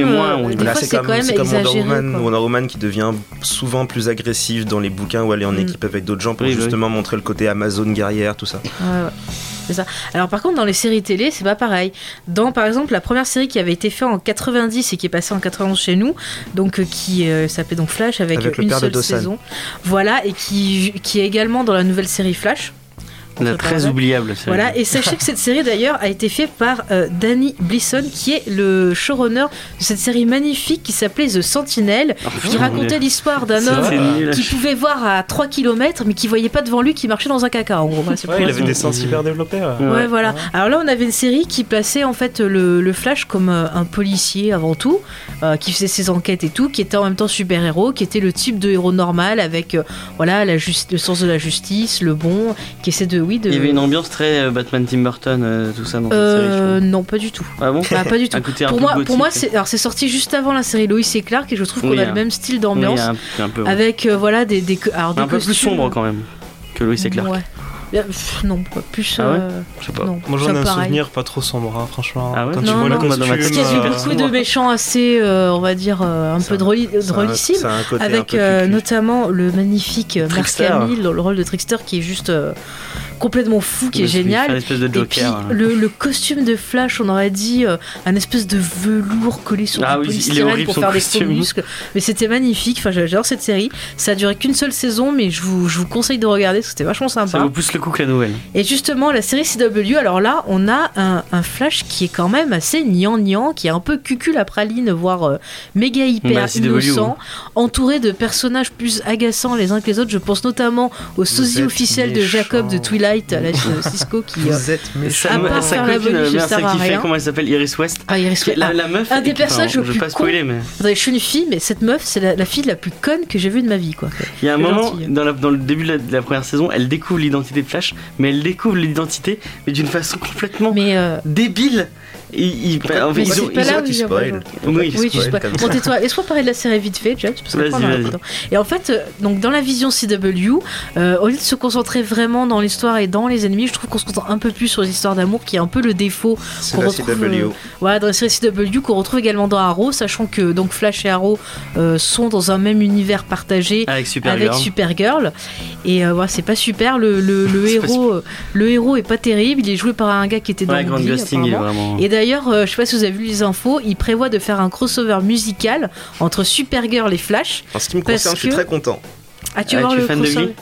Là, c'est quand même c'est comme Wonder Woman. Wonder Woman qui devient souvent plus agressif dans les bouquins où elle est en Mm. équipe avec d'autres gens pour Oui, bah oui. justement montrer le côté Amazon guerrière, tout ça. Ouais, ouais. C'est ça. Alors par contre dans les séries télé c'est pas pareil. Dans par exemple la première série qui avait été faite en 90 et qui est passée en 91 chez nous, donc euh, qui euh, s'appelait donc Flash avec, Avec le une seule saison. Voilà et qui qui est également dans la nouvelle série Flash. La très oubliable. celle-là. Voilà, et sachez que cette série d'ailleurs a été faite par euh, Danny Blisson, qui est le showrunner de cette série magnifique qui s'appelait The Sentinel, Oh, qui racontait l'histoire d'un homme qui pouvait voir à 3 km mais qui voyait pas devant lui qui marchait dans un caca en gros. Ouais, il avait des sens hyper développés. ouais. Ouais, Ouais. voilà. Alors là, on avait une série qui plaçait en fait le, le Flash comme euh, un policier avant tout, euh, qui faisait ses enquêtes et tout, qui était en même temps super-héros, qui était le type de héros normal avec euh, voilà la juste, le sens de la justice, le bon, qui essaie de oui de. Il y avait une ambiance très euh, Batman Tim Burton, euh, tout ça dans cette Euh, série. non, pas du tout. Ah bon Bah, pas du tout. [LAUGHS] Pour peu moi, pour moi, c'est alors c'est sorti juste avant la série Lois et Clark et je trouve qu'on Oui, a hein. le même style Oui, d'ambiance un, un peu, ouais. avec euh, voilà des, des alors, des un peu plus costumes. sombre quand même que Lois et Clark. Ouais. Non, pas plus. Ah ouais euh, Je sais pas. non, Moi j'en ai un pareil. souvenir pas trop sombre, hein, franchement. Ah ouais Quand Non, tu vois non, le moi, dans ma costume. Parce qu'il y a eu beaucoup de méchants assez, euh, on va dire, euh, un peu drôlissimes. Avec euh, notamment le magnifique Mark. Hamill dans le rôle de Trickster qui est juste euh, complètement fou, qui est génial. l'espèce de Et puis Joker. hein. le, le costume de Flash, on aurait dit euh, un espèce de velours collé sur Ah du oui, il est polystyrène horrible, pour faire des faux muscles. Mais c'était magnifique. Enfin, j'adore cette série. Ça a duré qu'une seule saison, mais je vous, je vous conseille de regarder parce que c'était vachement Ça sympa. vaut plus le coup que la nouvelle. Et justement, la série CW, alors là, on a un, un Flash qui est quand même assez gnangnan, qui est un peu cucul à praline, voire euh, méga hyper Bah, innocent, entouré de personnages plus agaçants les uns que les autres. Je pense notamment au sosie officiel de. Jacob de Twilight, à la euh, Cisco, qui... euh, Vous êtes méchant. sa, À part sa faire la copine, bonne, euh, je à fait, rien. comment elle s'appelle Iris West Ah, Iris Qui est la, Ah, la meuf. un des personnages enfin, le Je plus vais pas spoiler, mais je suis une fille, mais cette meuf, c'est la, la fille la plus conne que j'ai vue de ma vie, quoi. il y a un moment, dans, la- dans le début de la, de la première saison, elle découvre l'identité de Flash, mais elle découvre l'identité, mais d'une façon complètement Mais... euh, débile. Et, ils- en fait, ils ont- pas ils là où tu spoil. Oui, Oui, tu spoil Bon, tais-toi. Laisse-moi parler de la série vite fait, James, parce que on. Et en fait, euh, donc dans la vision CW, euh, au lieu de se concentrer vraiment dans l'histoire et dans les ennemis, je trouve qu'on se concentre un peu plus sur les histoires d'amour, qui est un peu le défaut qu'on la retrouve, euh, voilà, dans les séries CW qu'on retrouve également dans Arrow, sachant que donc Flash et Arrow euh, sont dans un même univers partagé. Avec Supergirl. Avec Supergirl et voilà, c'est pas super le, le, [LAUGHS] héros euh, le héros est pas terrible il est joué par un gars qui était dans Ouais, il est apparemment. vraiment. Et d'ailleurs, euh, je sais pas si vous avez vu les infos, il prévoit de faire un crossover musical entre Supergirl et Flash. En ce qui me Parce concerne, je suis que- très content. Ah, tu Ah, tu le fan de crossover Glee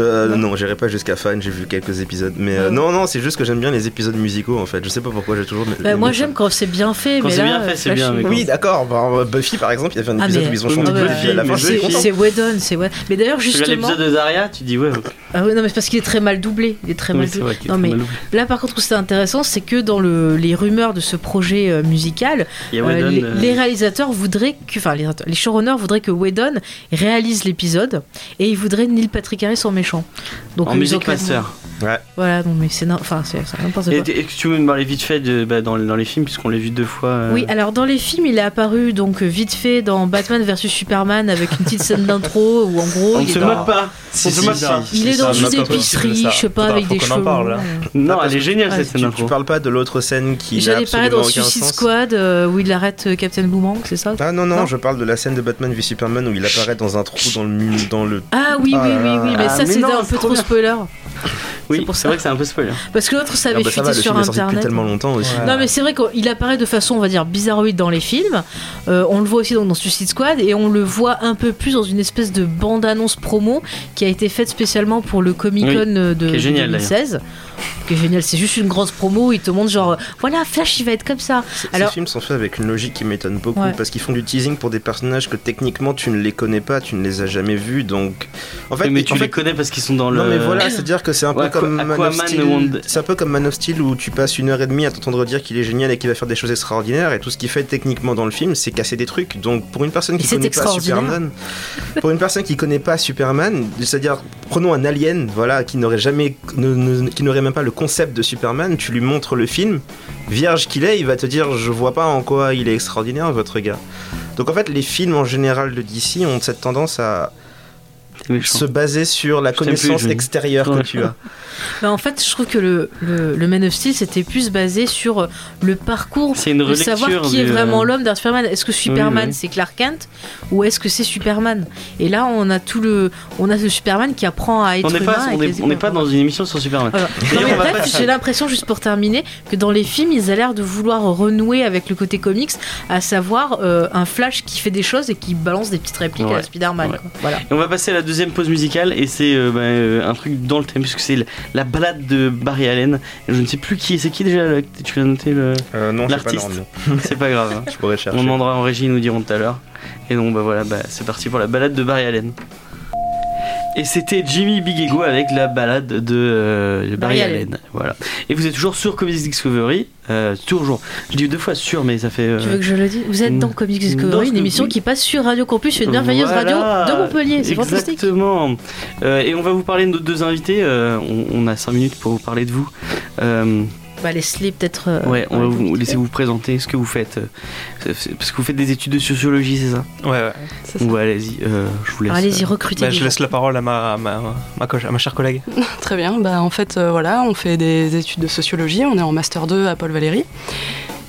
Euh, Ouais. non, j'irai pas jusqu'à fan, j'ai vu quelques épisodes. Mais euh, Ouais. non, non, c'est juste que j'aime bien les épisodes musicaux en fait. Je sais pas pourquoi j'ai toujours. Bah, moi j'aime quand c'est bien fait, Quand mais c'est là, bien fait, c'est Flash, bien, il- mais Oui, d'accord. Bah, Buffy par exemple, il y avait un Ah, épisode mais- où ils ont chanté Buffy à la fin. C'est Whedon, c'est Whedon. Mais d'ailleurs justement, l'épisode de Daria, tu dis ouais. Ah oui, non mais c'est parce qu'il est très mal doublé, il est très Oui, mal doublé. vrai qu'il est Non, très mais- mal doublé. Là par contre, où c'est intéressant, c'est que dans le, les rumeurs de ce projet euh, musical, Euh, Whedon, les, euh, les réalisateurs voudraient que, enfin, les, les showrunners voudraient que Whedon réalise l'épisode et ils voudraient Neil Patrick Harris en méchant. Donc en musique quand master. Voilà, non mais c'est enfin c'est c'est n'importe quoi. Et et que tu veux me parler vite fait de, bah, dans, dans les films, puisqu'on l'a vu deux fois. euh, Oui, alors dans les films, il est apparu donc euh, vite fait dans Batman vs Superman avec une petite scène d'intro où en gros On il se dans, moque pas. Si, On se si, moque si. pas. il est C'est dans un une épicerie, je sais pas, avec faut des cheveux. parle, hein. Non, parce elle est géniale Ah, cette Tu, scène tu d'intro. parles pas de l'autre scène qui J'allais parler dans Suicide Squad euh, où il arrête euh, Captain Boomerang, c'est ça? Ah non, non, je parle de la scène de Batman v Superman où il apparaît dans un trou dans le, mu- dans le Ah oui, Ah oui, oui, oui, là. mais Ah, ça c'était non, un c'est peu trop spoiler. Oui, c'est pour c'est ça. vrai que c'est un peu spoiler. Parce que l'autre ça Ah avait bah ça fuité va, le sur film est sorti depuis internet. tellement longtemps aussi. Ouais. Non mais c'est vrai qu'il apparaît de façon on va dire bizarroïde dans les films. Euh, on le voit aussi donc, dans Suicide Squad et on le voit un peu plus dans une espèce de bande-annonce promo qui a été faite spécialement pour le Comic Con Oui, de, qui est de génial, 2016. Qui est génial, c'est juste une grosse promo où ils te montrent genre voilà Flash il va être comme ça. Alors- Ces films sont faits avec une logique qui m'étonne beaucoup Ouais. parce qu'ils font du teasing pour des personnages que techniquement tu ne les connais pas, tu ne les as jamais vus donc. En fait, mais tu en les fait, connais parce qu'ils sont dans le. Non mais voilà, c'est-à-dire que c'est un peu comme Man of Steel. Wonder- C'est un peu comme Man of Steel où tu passes une heure et demie à t'entendre dire qu'il est génial et qu'il va faire des choses extraordinaires et tout ce qu'il fait techniquement dans le film, c'est casser des trucs. Donc pour une personne qui Et c'est connaît pas extraordinaire. Superman, pour une personne qui connaît pas Superman, c'est-à-dire prenons un alien, voilà, qui n'aurait jamais, ne- ne- qui n'aurait même pas le concept de Superman, tu lui montres le film, vierge qu'il est, il va te dire je vois pas en quoi il est extraordinaire votre gars. Donc en fait les films en général de DC ont cette tendance à. Se baser sur la Je connaissance plus, extérieure que tu as. Bah, en fait, je trouve que le, le, le Man of Steel, c'était plus basé sur euh, le parcours C'est une de savoir qui est vraiment l'homme d'un Superman. Est-ce que Superman oui. c'est Clark Kent ou est-ce que c'est Superman? Et là, on a tout le, on a ce Superman qui apprend à être On n'est humain. pas, et on n'est pas dans une émission sur Superman. Voilà. Non, mais bref, j'ai l'impression, juste pour terminer, que dans les films, ils ont l'air de vouloir renouer avec le côté comics, à savoir euh, un Flash qui fait des choses et qui balance des petites répliques à Ouais. Spider-Man. Ouais. Voilà. Et on va passer à la deuxième pause musicale et c'est euh, bah, euh, un truc dans le thème puisque c'est la, la balade de Barry Allen. Et je ne sais plus qui c'est qui déjà là, tu as noté le. Euh, non, c'est pas L'artiste. [LAUGHS] c'est pas grave. hein. Je pourrais On chercher. demandera en régie, ils nous diront tout à l'heure. Et donc bah voilà, bah, c'est parti pour la balade de Barry Allen. Et c'était Jimmy Big Ego avec la balade de euh, Barry, Barry Allen. Allen. Voilà. Et vous êtes toujours sur Comics Discovery. euh, toujours. Je dis deux fois sur, mais ça fait. euh, Tu veux que je le dise? Vous êtes dans. Comics Discovery, une émission qui passe sur Radio Campus, une merveilleuse Voilà. radio de Montpellier. C'est fantastique. Exactement. Et on va vous parler de nos deux invités. on, on a 5 minutes pour vous parler de vous. Bah, peut-être. euh, ouais, on va vous laisser vous présenter ce que vous faites. euh, Parce que vous faites des études de sociologie, c'est ça? Ouais, ouais. Ça. Ouais, allez-y. euh, je vous laisse. Allez-y, euh, recrutez. Bah, je laisse la parole à ma, ma, ma, co- à ma chère collègue. [LAUGHS] Très bien. Bah, en fait, euh, voilà, on fait des études de sociologie. On est en master 2 à Paul Valéry.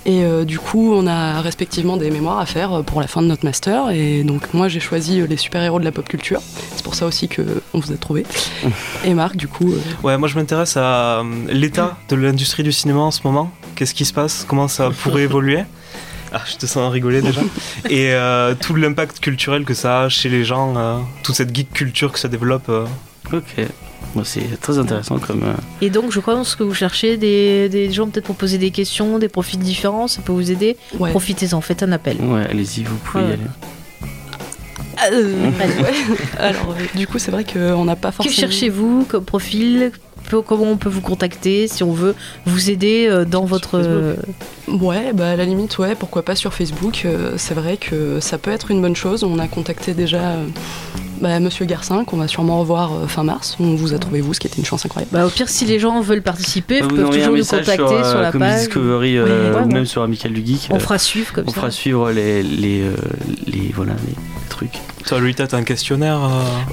Et euh, du coup, on a respectivement des mémoires à faire euh, pour la fin de notre master. Et donc, moi, j'ai choisi euh, les super-héros de la pop culture. C'est pour ça aussi que on vous a trouvé. [LAUGHS] Et Marc, du coup, euh, Ouais, moi je m'intéresse à l'état de l'industrie du cinéma en ce moment. Qu'est-ce qui se passe? Comment ça pourrait [LAUGHS] évoluer? Ah, je te sens rigoler déjà. [LAUGHS] Et euh, tout l'impact culturel que ça a chez les gens, euh, toute cette geek culture que ça développe. euh. Ok. C'est très intéressant comme. euh, Et donc, je pense que vous cherchez des, des gens peut-être pour poser des questions, des profils différents, ça peut vous aider. ouais. Profitez-en, faites un appel. Ouais, allez-y, vous pouvez y aller. Euh. [LAUGHS] Alors, euh, du coup, c'est vrai qu'on n'a pas Que forcément. cherchez-vous comme profil? Comment on peut vous contacter si on veut vous aider euh, dans votre. euh, Ouais, bah à la limite, ouais, pourquoi pas sur Facebook. euh, c'est vrai que ça peut être une bonne chose. On a contacté déjà euh, bah, Monsieur Garcin, qu'on va sûrement revoir euh, fin mars. On vous a trouvé, vous, ce qui était une chance incroyable. Bah, au pire, si les gens veulent participer, Vous ils peuvent toujours nous contacter sur, sur, euh, la page. Discovery euh, Ouais, ouais, ou ouais. même sur Amical du Geek. On euh, fera suivre comme on ça. fera suivre les, les, euh, les, voilà, les trucs. Toi, Lolita, t'as un questionnaire euh,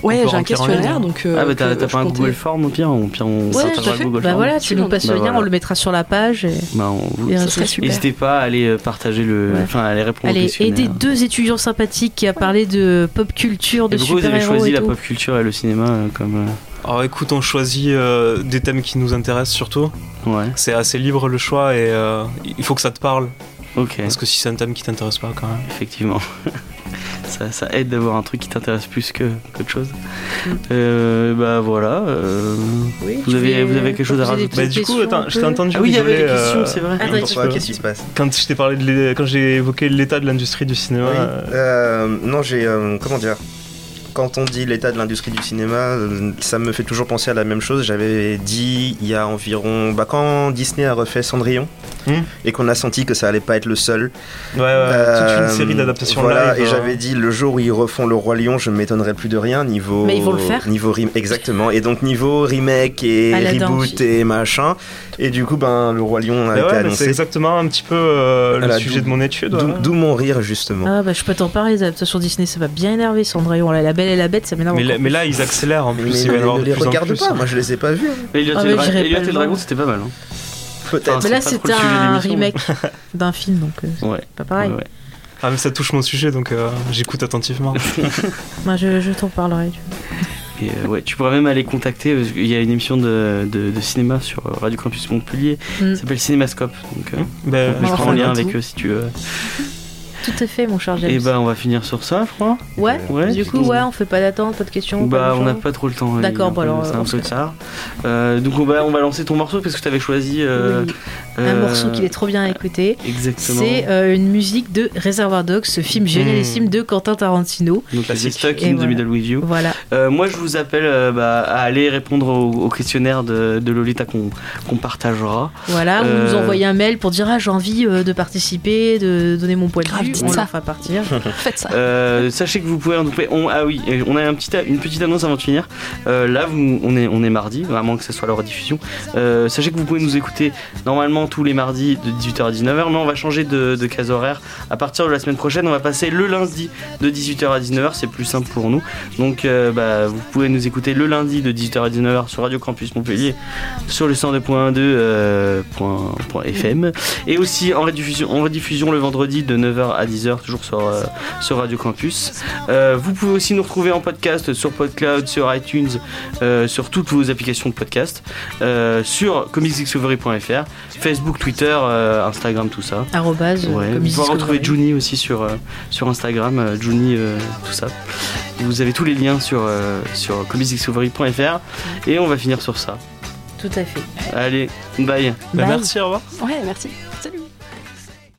Ouais, j'ai un questionnaire, donc. euh, ah bah t'as pas un comptais- Google Form au pire Au pire on Ouais, tout à le fait. Google Bah Form. voilà, tu nous passes Bah le lien, voilà. on le mettra sur la page. Et... Bah, on vous- Et Ça. N'hésitez pas à aller euh, partager le. Ouais. Enfin, à aller répondre au Allez, aider deux étudiants sympathiques qui a parlé de pop culture, de Et pourquoi vous avez super-héros choisi la pop culture et le cinéma euh, comme. Alors écoute, on choisit euh, des thèmes qui nous intéressent surtout. Ouais, C'est assez libre le choix et euh, il faut que ça te parle. Ok, Parce que si c'est un thème qui t'intéresse pas quand même. effectivement. [LAUGHS] ça, ça aide d'avoir un truc qui t'intéresse plus que qu'autre chose. Mm. Euh, bah voilà. euh, Oui, Vous avez- vous avez quelque chose à rajouter? Bah, du coup, questions attends, je t'ai entendu Ah oui, il y avait des questions, euh, c'est vrai. Qu'est-ce qui se passe? Quand je t'ai parlé de quand j'ai évoqué l'état de l'industrie du cinéma. Oui. euh, Euh, non, j'ai. euh, comment dire? Quand on dit l'état de l'industrie du cinéma, euh, ça me fait toujours penser à la même chose. J'avais dit il y a environ. Bah, quand Disney a refait Cendrillon Hmm. et qu'on a senti que ça allait pas être le seul. Ouais, ouais, euh, toute une série d'adaptations Voilà, live. et euh, j'avais dit le jour où ils refont Le Roi Lion, je ne m'étonnerais plus de rien niveau. Mais ils vont le faire. Niveau rem- Exactement. Et donc niveau remake et Aladdin reboot et machin. Et du coup, ben, Le Roi Lion a bah été ouais, mais c'est annoncé. exactement un petit peu euh, le sujet de mon étude. D'où ouais. mon rire, justement. Ah bah je peux t'en parler, les adaptations Disney, ça va bien énerver Cendrillon. Là, la belle et la bête, ça m'énerve Mais, là, mais ils accélèrent en plus. mais il ne les regarde pas, moi je les ai pas vus. Mais Elliot Ah, et mais le Dragon, c'était pas mal. Hein. Peut-être. Enfin, Mais là, c'était un mais- remake [LAUGHS] d'un film, donc euh, Ouais. c'est pas pareil. Ah, mais ça touche mon sujet, donc euh, j'écoute attentivement. [LAUGHS] [LAUGHS] Moi, je, je t'en parlerai. Tu- Et, euh, ouais, tu pourrais même aller contacter, parce qu'il y a une émission de, de, de cinéma sur Radio Campus Montpellier, Mm. ça s'appelle Cinémascope. Donc, euh, Ben, je prends en lien avec eux si tu veux. Tout à fait, mon cher James. Et bah, on va finir sur ça, je crois. ouais, Ouais, du coup, ouais, on fait pas d'attente, pas de questions. Bah, pas de on n'a pas trop le temps. D'accord, il bon, alors, c'est on un peu tard. Euh, donc, on va, on va lancer ton morceau parce que tu avais choisi euh, Oui. Un Euh, morceau qu'il est trop bien à écouter. Exactement. C'est euh, une musique de Reservoir Dogs, ce film génialissime de Quentin Tarantino. Donc, Classique. c'est Stuck in the voilà. Middle with You. Voilà. Euh, moi, je vous appelle euh, bah, à aller répondre au, au questionnaire de, de Lolita qu'on qu'on partagera. Voilà, Euh, vous nous envoyez un mail pour dire ah j'ai envie euh, de participer, de donner mon point de vue, dites on ça. fera partir. [LAUGHS] Faites ça. Euh, sachez que vous pouvez donc, on, ah oui on a un petit, une petite annonce avant de finir Euh, là vous, on, est, on est mardi vraiment que ce soit la rediffusion Euh, sachez que vous pouvez nous écouter normalement tous les mardis de 18h à 19h mais on va changer de, de case horaire. À partir de la semaine prochaine on va passer le lundi de 18h à 19h c'est plus simple pour nous. Donc euh, bah, vous pouvez nous écouter le lundi de 18h à 19h sur Radio Campus Montpellier sur le 102.1 euh, et aussi en rediffusion, rediffusion le vendredi de 9h à 10h toujours sur, euh, sur Radio Campus. Euh, vous pouvez aussi nous retrouver en podcast sur PodCloud, sur iTunes, sur toutes vos applications de podcast, sur comicsdiscovery.fr, Facebook, Twitter, euh, Instagram, tout ça. Arrobase, euh, Ouais. Vous pouvez retrouver Juni aussi sur, euh, sur Instagram, euh, Juni, euh, tout ça. Et vous avez tous les liens sur, euh, sur comicsdiscovery.fr et on va finir sur ça. Tout à fait. Allez, bye. Bah, Bye. merci, au revoir. Ouais, merci.